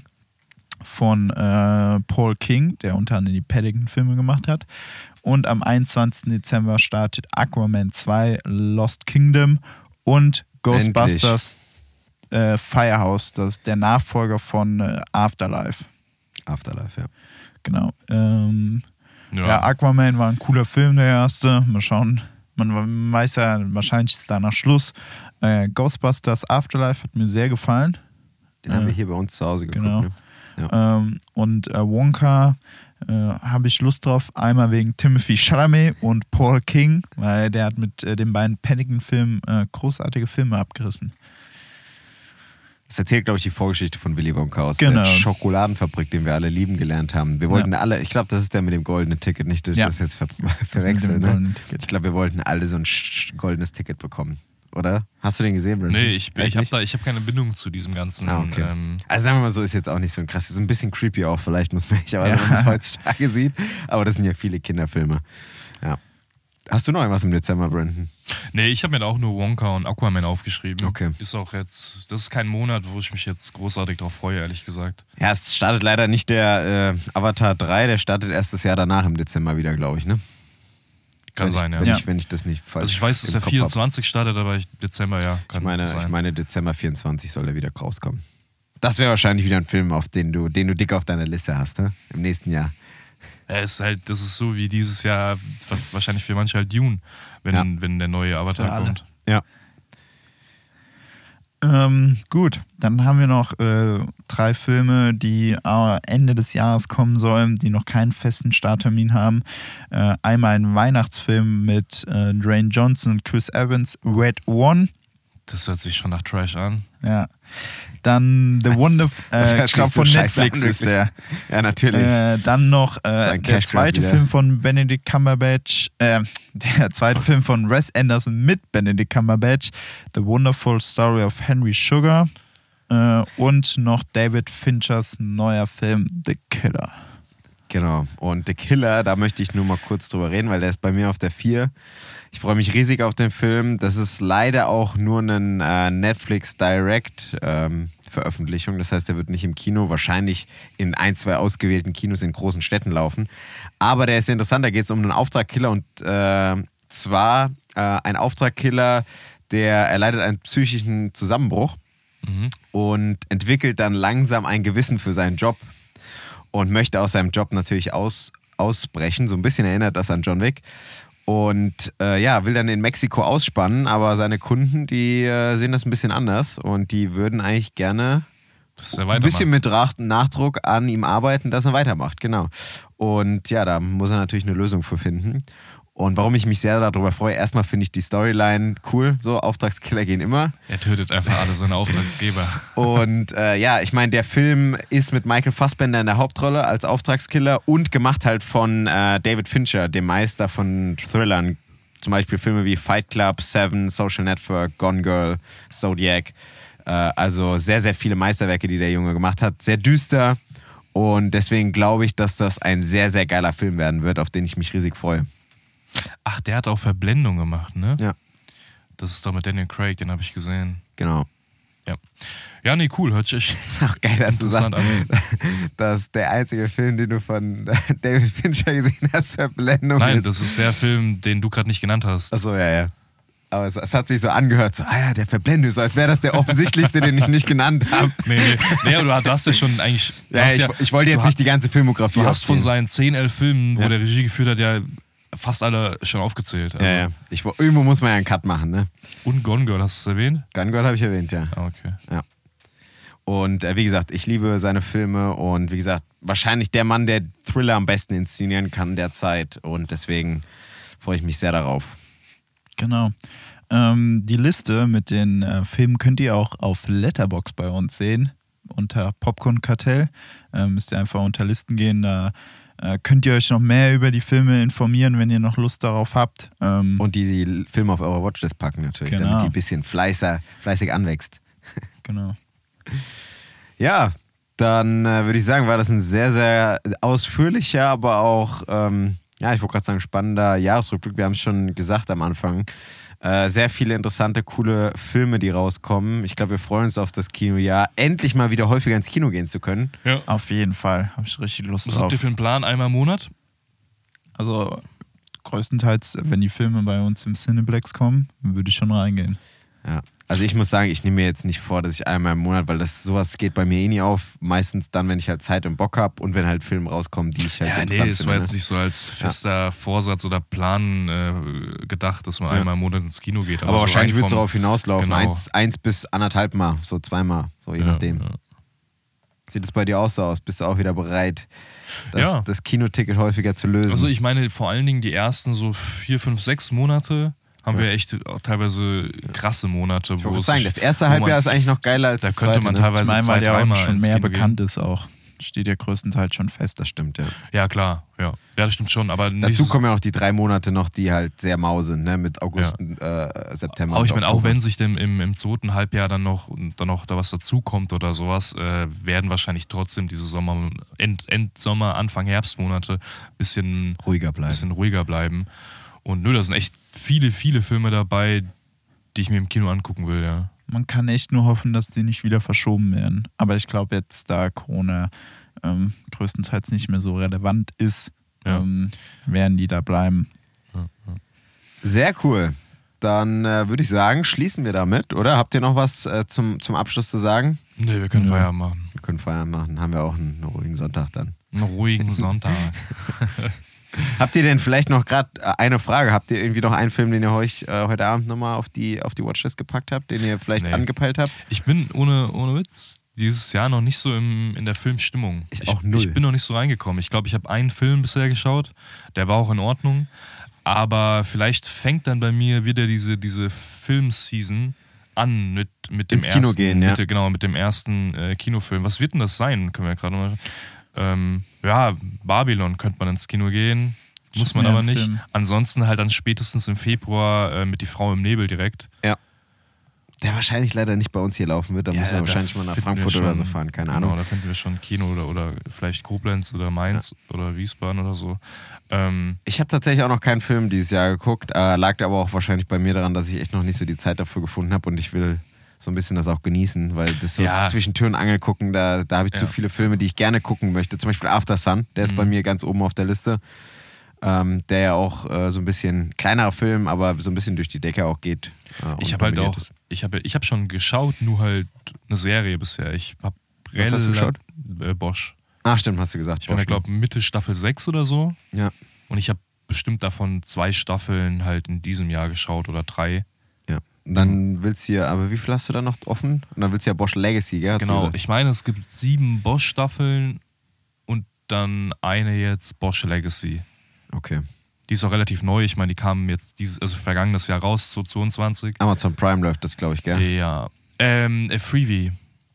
S3: von äh, Paul King, der unter anderem die Paddington-Filme gemacht hat. Und am 21. Dezember startet Aquaman 2 Lost Kingdom und Ghostbusters äh, Firehouse, das ist der Nachfolger von äh, Afterlife.
S2: Afterlife, ja.
S3: Genau. Ähm,
S4: Ja.
S3: ja. Aquaman war ein cooler Film, der erste. Mal schauen. Man weiß ja, wahrscheinlich ist danach Schluss. Äh, Ghostbusters Afterlife hat mir sehr gefallen.
S2: Den haben wir hier bei uns zu Hause geguckt.
S3: Genau.
S2: Ne? Ja.
S3: Ähm, und äh, Wonka äh, habe ich Lust drauf. Einmal wegen Timothy Chalamet und Paul King, weil der hat mit äh, den beiden Paddington-Filmen äh, großartige Filme abgerissen.
S2: Das erzählt, glaube ich, die Vorgeschichte von Willy Wonka aus
S3: Genau.
S2: der Schokoladenfabrik, den wir alle lieben gelernt haben. Wir wollten alle, ich glaube, das ist der mit dem goldenen Ticket, nicht, dass ich
S3: Ja.
S2: das jetzt ver verwechseln. Ne? Ich glaube, wir wollten alle so ein goldenes Ticket bekommen. Oder? Hast du den gesehen, Brandon?
S4: Nee, ich, ich habe hab keine Bindung zu diesem ganzen.
S2: Ah, okay.
S4: ähm,
S2: Also sagen wir mal so, ist jetzt auch nicht so ein krass. Ist ein bisschen creepy auch, vielleicht muss man nicht, aber
S3: Ja.
S2: wenn man es heutzutage sieht. Aber das sind ja viele Kinderfilme. Ja. Hast du noch irgendwas im Dezember, Brandon?
S4: Nee, ich habe mir da auch nur Wonka und Aquaman aufgeschrieben.
S2: Okay.
S4: Ist auch jetzt, das ist kein Monat, wo ich mich jetzt großartig drauf freue, ehrlich gesagt.
S2: Ja, es startet leider nicht der äh, Avatar 3, der startet erst das Jahr danach im Dezember wieder, glaube ich, ne?
S4: Kann
S2: wenn
S4: sein,
S2: ich,
S4: ja.
S2: Wenn,
S3: Ja.
S2: Ich, wenn ich das nicht falsch
S4: Also ich weiß, dass der
S2: Kopf hab.
S4: 24 startet, aber ich, Dezember, ja, kann
S2: Ich meine,
S4: sein.
S2: ich meine, Dezember 24 soll er wieder rauskommen. Das wäre wahrscheinlich wieder ein Film, auf den du, den du dick auf deiner Liste hast, ne? Im nächsten Jahr.
S4: Ja, ist halt, das ist so wie dieses Jahr wa- wahrscheinlich für manche halt Dune, wenn,
S2: Ja.
S4: wenn der neue Avatar kommt.
S2: Ja.
S3: Ähm, gut, dann haben wir noch äh, drei Filme, die äh, Ende des Jahres kommen sollen, die noch keinen festen Starttermin haben. Äh, einmal ein Weihnachtsfilm mit äh, Dwayne Johnson und Chris Evans, Red One.
S4: Das hört sich schon nach Trash an.
S3: Ja. Dann The
S2: Das-
S3: Wonder,
S2: das
S3: äh, ich glaube von Netflix ist der.
S2: Ja, natürlich.
S3: Äh, dann noch äh,
S2: ein
S3: der zweite
S2: wieder.
S3: Film von Benedict Cumberbatch, äh, der zweite Film von Wes Anderson mit Benedict Cumberbatch, The Wonderful Story of Henry Sugar äh, und noch David Finchers neuer Film The Killer.
S2: Genau. Und The Killer, da möchte ich nur mal kurz drüber reden, weil der ist bei mir auf der 4. Ich freue mich riesig auf den Film. Das ist leider auch nur eine äh, Netflix Direct ähm, Veröffentlichung. Das heißt, der wird nicht im Kino, wahrscheinlich in ein, zwei ausgewählten Kinos in großen Städten laufen. Aber der ist interessant. Da geht es um einen Auftragkiller und äh, zwar äh, ein Auftragkiller, der erleidet einen psychischen Zusammenbruch
S4: Mhm.
S2: und entwickelt dann langsam ein Gewissen für seinen Job und möchte aus seinem Job natürlich aus, ausbrechen. So ein bisschen erinnert das an John Wick. Und äh, ja, will dann in Mexiko ausspannen, aber seine Kunden, die äh, sehen das ein bisschen anders und die würden eigentlich gerne
S4: er
S2: ein bisschen mit Nachdruck an ihm arbeiten, dass er weitermacht, genau. Und ja, da muss er natürlich eine Lösung für finden. Und warum ich mich sehr darüber freue, erstmal finde ich die Storyline cool, so Auftragskiller gehen immer.
S4: Er tötet einfach alle seine Auftragsgeber.
S2: Und äh, ja, ich meine, der Film ist mit Michael Fassbender in der Hauptrolle als Auftragskiller und gemacht halt von äh, David Fincher, dem Meister von Thrillern. Zum Beispiel Filme wie Fight Club, Seven, Social Network, Gone Girl, Zodiac. Äh, also sehr, sehr viele Meisterwerke, die der Junge gemacht hat. Sehr düster. Und deswegen glaube ich, dass das ein sehr, sehr geiler Film werden wird, auf den ich mich riesig freue.
S4: Ach, der hat auch Verblendung gemacht, ne?
S2: Ja.
S4: Das ist doch mit Daniel Craig, den habe ich gesehen.
S2: Genau.
S4: Ja. Ja, nee, cool. Hört sich echt
S2: Ist auch geil, dass du sagst,
S4: an.
S2: dass der einzige Film, den du von David Fincher gesehen hast, Verblendung
S4: Nein,
S2: ist.
S4: das ist der Film, den du gerade nicht genannt hast.
S2: Achso, ja, ja. Aber es, es hat sich so angehört, so, ah ja, der Verblendung, so als wäre das der offensichtlichste, den ich nicht genannt habe.
S4: Nee, nee, nee aber du hast- ja schon eigentlich.
S2: Ja, ich, ich wollte jetzt
S4: hast-
S2: nicht die ganze Filmografie
S4: Du hast von
S2: aufzählen.
S4: seinen 10, 11 Filmen, wo
S2: Ja.
S4: der Regie geführt hat, ja fast alle schon aufgezählt. Also,
S2: Ja, ja. Ich, wo- irgendwo muss man ja einen Cut machen, ne?
S4: Und Gone Girl, hast du es erwähnt?
S2: Gun Girl habe ich erwähnt, ja.
S4: Ah, okay.
S2: Und äh, wie gesagt, ich liebe seine Filme und wie gesagt, wahrscheinlich der Mann, der Thriller am besten inszenieren kann derzeit. Und deswegen freue ich mich sehr darauf.
S3: Genau. Ähm, die Liste mit den äh, Filmen könnt ihr auch auf Letterbox bei uns sehen, unter Popcorn Kartell. Ähm, müsst ihr einfach unter Listen gehen, da äh, könnt ihr euch noch mehr über die Filme informieren, wenn ihr noch Lust darauf habt. Ähm,
S2: Und die Filme auf eure Watchlist packen natürlich,
S3: Genau.
S2: damit die ein bisschen fleißer, fleißig anwächst.
S3: genau.
S2: Ja, dann äh, würde ich sagen, war das ein sehr, sehr ausführlicher, aber auch, ähm, ja, ich wollte gerade sagen, spannender Jahresrückblick. Wir haben es schon gesagt am Anfang. Äh, sehr viele interessante, coole Filme, die rauskommen. Ich glaube, wir freuen uns auf das Kinojahr, endlich mal wieder häufiger ins Kino gehen zu können.
S4: Ja.
S3: Auf jeden Fall. Habe ich richtig Lust
S4: Was
S3: drauf.
S4: habt ihr für einen Plan? Einmal im Monat?
S3: Also größtenteils, wenn die Filme bei uns im Cineplex kommen, würde ich schon reingehen.
S2: Ja. Also ich muss sagen, ich nehme mir jetzt nicht vor, dass ich einmal im Monat, weil das sowas geht bei mir eh nie auf. Meistens dann, wenn ich halt Zeit und Bock habe und wenn halt Filme rauskommen, die ich halt
S4: Ja, nee,
S2: interessant
S4: es
S2: finde.
S4: war
S2: ne?
S4: jetzt nicht so als fester Vorsatz oder Plan äh, gedacht, dass man
S2: Ja.
S4: einmal im Monat ins Kino geht.
S2: Aber,
S4: so
S2: wahrscheinlich wird es darauf hinauslaufen.
S4: Genau.
S2: Eins, eins bis anderthalb Mal, so zweimal, so je
S4: Ja,
S2: nachdem.
S4: ja.
S2: Sieht es bei dir auch so aus? Bist du auch wieder bereit, das,
S4: Ja.
S2: das Kinoticket häufiger zu lösen?
S4: Also ich meine, vor allen Dingen die ersten so vier, fünf, sechs Monate haben
S2: Ja.
S4: wir echt auch teilweise krasse Monate,
S2: ich
S4: wo es
S2: sagen, das erste Halbjahr
S4: man-
S2: ist eigentlich noch geiler als
S4: da
S2: das
S4: könnte
S2: zweite.
S4: man
S2: ne?
S4: teilweise
S3: Ich meine,
S4: zwei,
S3: weil der auch
S4: dreimal
S3: schon mehr bekannt ist auch. Steht ja größtenteils schon fest.
S2: Das stimmt, ja.
S4: Ja, klar, ja. Ja, das stimmt schon, aber
S2: Dazu
S4: so-
S2: kommen ja noch die drei Monate noch, die halt sehr mau sind, ne? mit August, äh, September.
S4: Aber ich meine, auch wenn sich dem im, im zweiten Halbjahr dann noch, dann noch da was dazukommt oder sowas, äh, werden wahrscheinlich trotzdem diese Sommer, End, Endsommer, Anfang Herbstmonate bisschen,
S2: ruhiger bleiben.
S4: bisschen ruhiger bleiben. Und nö, da sind echt viele, viele Filme dabei, die ich mir im Kino angucken will, ja.
S3: Man kann echt nur hoffen, dass die nicht wieder verschoben werden. Aber ich glaube jetzt, da Corona ähm, größtenteils nicht mehr so relevant ist,
S4: Ja.
S3: ähm, werden die da bleiben.
S2: Sehr cool. Dann äh, würde ich sagen, schließen wir damit, oder? Habt ihr noch was äh, zum, zum Abschluss zu sagen?
S4: Nö, wir können
S3: Nö.
S4: Feierabend machen.
S2: Wir können Feiern machen, haben wir auch einen ruhigen Sonntag dann.
S4: Einen ruhigen Sonntag.
S2: Habt ihr denn vielleicht noch gerade äh, eine Frage? Habt ihr irgendwie noch einen Film, den ihr euch äh, heute Abend nochmal auf die, auf die Watchlist gepackt habt, den ihr vielleicht
S4: Nee.
S2: angepeilt habt?
S4: Ich bin ohne, ohne Witz dieses Jahr noch nicht so im, in der Filmstimmung.
S2: Ich auch null.
S4: Ich bin noch nicht so reingekommen. Ich glaube, ich habe einen Film bisher geschaut, der war auch in Ordnung. Aber vielleicht fängt dann bei mir wieder diese, diese Filmseason an mit, mit dem
S2: Ins Kino
S4: ersten,
S2: gehen, ja.
S4: mit, genau, mit dem ersten äh, Kinofilm. Was wird denn das sein? Können wir ja gerade mal. Ähm, ja, Babylon könnte man ins Kino gehen. Muss man
S3: Schon
S4: aber nicht.
S3: Film.
S4: Ansonsten halt dann spätestens im Februar äh, mit Die Frau im Nebel direkt.
S2: Der wahrscheinlich leider nicht bei uns hier laufen wird. Da
S4: Ja,
S2: müssen wir
S4: da
S2: wahrscheinlich mal nach Frankfurt oder so
S4: schon-
S2: fahren, keine
S4: Genau,
S2: Ahnung.
S4: da finden wir schon Kino oder, oder vielleicht Koblenz oder Mainz oder Wiesbaden oder so. Ähm,
S2: Ich habe tatsächlich auch noch keinen Film dieses Jahr geguckt. Äh, lag aber auch wahrscheinlich bei mir daran, dass ich echt noch nicht so die Zeit dafür gefunden habe und ich will so ein bisschen das auch genießen, weil das so
S4: Ja.
S2: zwischen Tür und Angel gucken, da, da habe ich zu
S4: Ja.
S2: viele Filme, die ich gerne gucken möchte. Zum Beispiel After Sun, der ist
S4: Mhm.
S2: bei mir ganz oben auf der Liste. Ähm, der ja auch äh, so ein bisschen kleinerer Film, aber so ein bisschen durch die Decke auch geht. Äh,
S4: ich habe halt auch,
S2: ist.
S4: ich habe ich hab schon geschaut, nur halt eine Serie bisher. Ich habe
S2: Was hast du geschaut?
S4: Äh, Bosch.
S2: Ach, stimmt, hast du gesagt.
S4: Ich
S2: Bosch, ne?
S4: glaube Mitte Staffel 6 oder so.
S2: Ja.
S4: Und ich habe bestimmt davon zwei Staffeln halt in diesem Jahr geschaut oder drei.
S2: Dann willst du ja, aber wie viel hast du da noch offen? Und dann willst du ja Bosch Legacy, gell?
S4: Genau,
S2: gesagt?
S4: ich meine, es gibt sieben Bosch-Staffeln und dann eine jetzt Bosch Legacy.
S2: Okay.
S4: Die ist auch relativ neu. Ich meine, die kamen jetzt dieses, also vergangenes Jahr raus, so 22.
S2: Amazon Prime läuft das, glaube ich, gell?
S4: Ja. Ähm, äh, Freebie.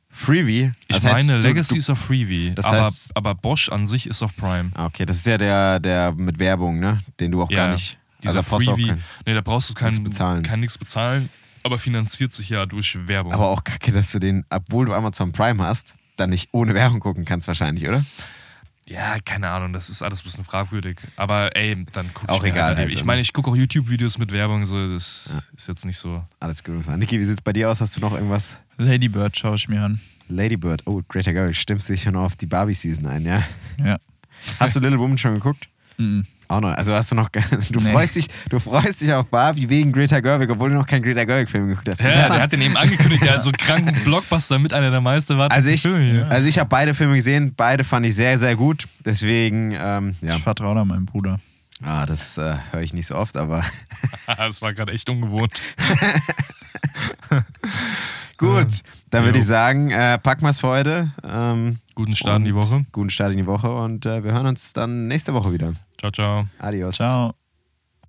S2: Freebie?
S4: Ich
S2: Das heißt,
S4: meine,
S2: du-
S4: Legacy ist auf Freebie.
S2: Das
S4: aber,
S2: heißt-
S4: aber Bosch an sich ist auf Prime.
S2: Ah, okay, das ist ja der, der mit Werbung, ne? Den du auch gar nicht.
S4: Dieser
S2: also brauchst du auch
S4: Freebie. Nee, da brauchst du kein,
S2: nichts bezahlen.
S4: kein nichts bezahlen, aber finanziert sich ja durch Werbung.
S2: Aber auch kacke, dass du den, obwohl du Amazon Prime hast, dann nicht ohne Werbung gucken kannst, wahrscheinlich, oder?
S4: ja, keine Ahnung, das ist alles ein bisschen fragwürdig. Aber ey, dann guck
S2: Auch
S4: ich mir
S2: egal
S4: Halt,
S2: halt,
S4: ich meine, ich gucke auch YouTube-Videos mit Werbung, so, das ist jetzt nicht so.
S2: Alles genug sein. Niki, wie sieht's bei dir aus? Hast du noch irgendwas?
S3: Lady Bird schaue ich mir an.
S2: Ladybird. Oh, Greater Girl. Stimmst dich schon auf die Barbie-Season ein, ja?
S3: Ja.
S2: Hast du Little Woman schon geguckt?
S3: Mhm.
S2: Auch noch. Also hast du noch. Du,
S3: Nee.
S2: freust, dich, du freust dich auf Barbie wegen Greater Gerwig, obwohl du noch keinen Greater Gerwig-Film geguckt hast.
S4: Ja, der hat den eben angekündigt, der hat so einen kranken Blockbuster mit einer der meisten erwarteten
S2: Also ich,
S4: Filme hier.
S2: also ich habe beide Filme gesehen, beide fand ich sehr, sehr gut. Deswegen, ähm, ja.
S3: Ich vertraue da meinem Bruder.
S2: Ah, das äh, höre ich nicht so oft, aber
S4: das war gerade echt ungewohnt.
S2: gut. Dann würde ich sagen, äh, packen wir es für heute. Ähm,
S4: Guten Start in die Woche.
S2: Guten Start in die Woche und äh, wir hören uns dann nächste Woche wieder.
S4: Ciao, ciao.
S2: Adios.
S3: Ciao.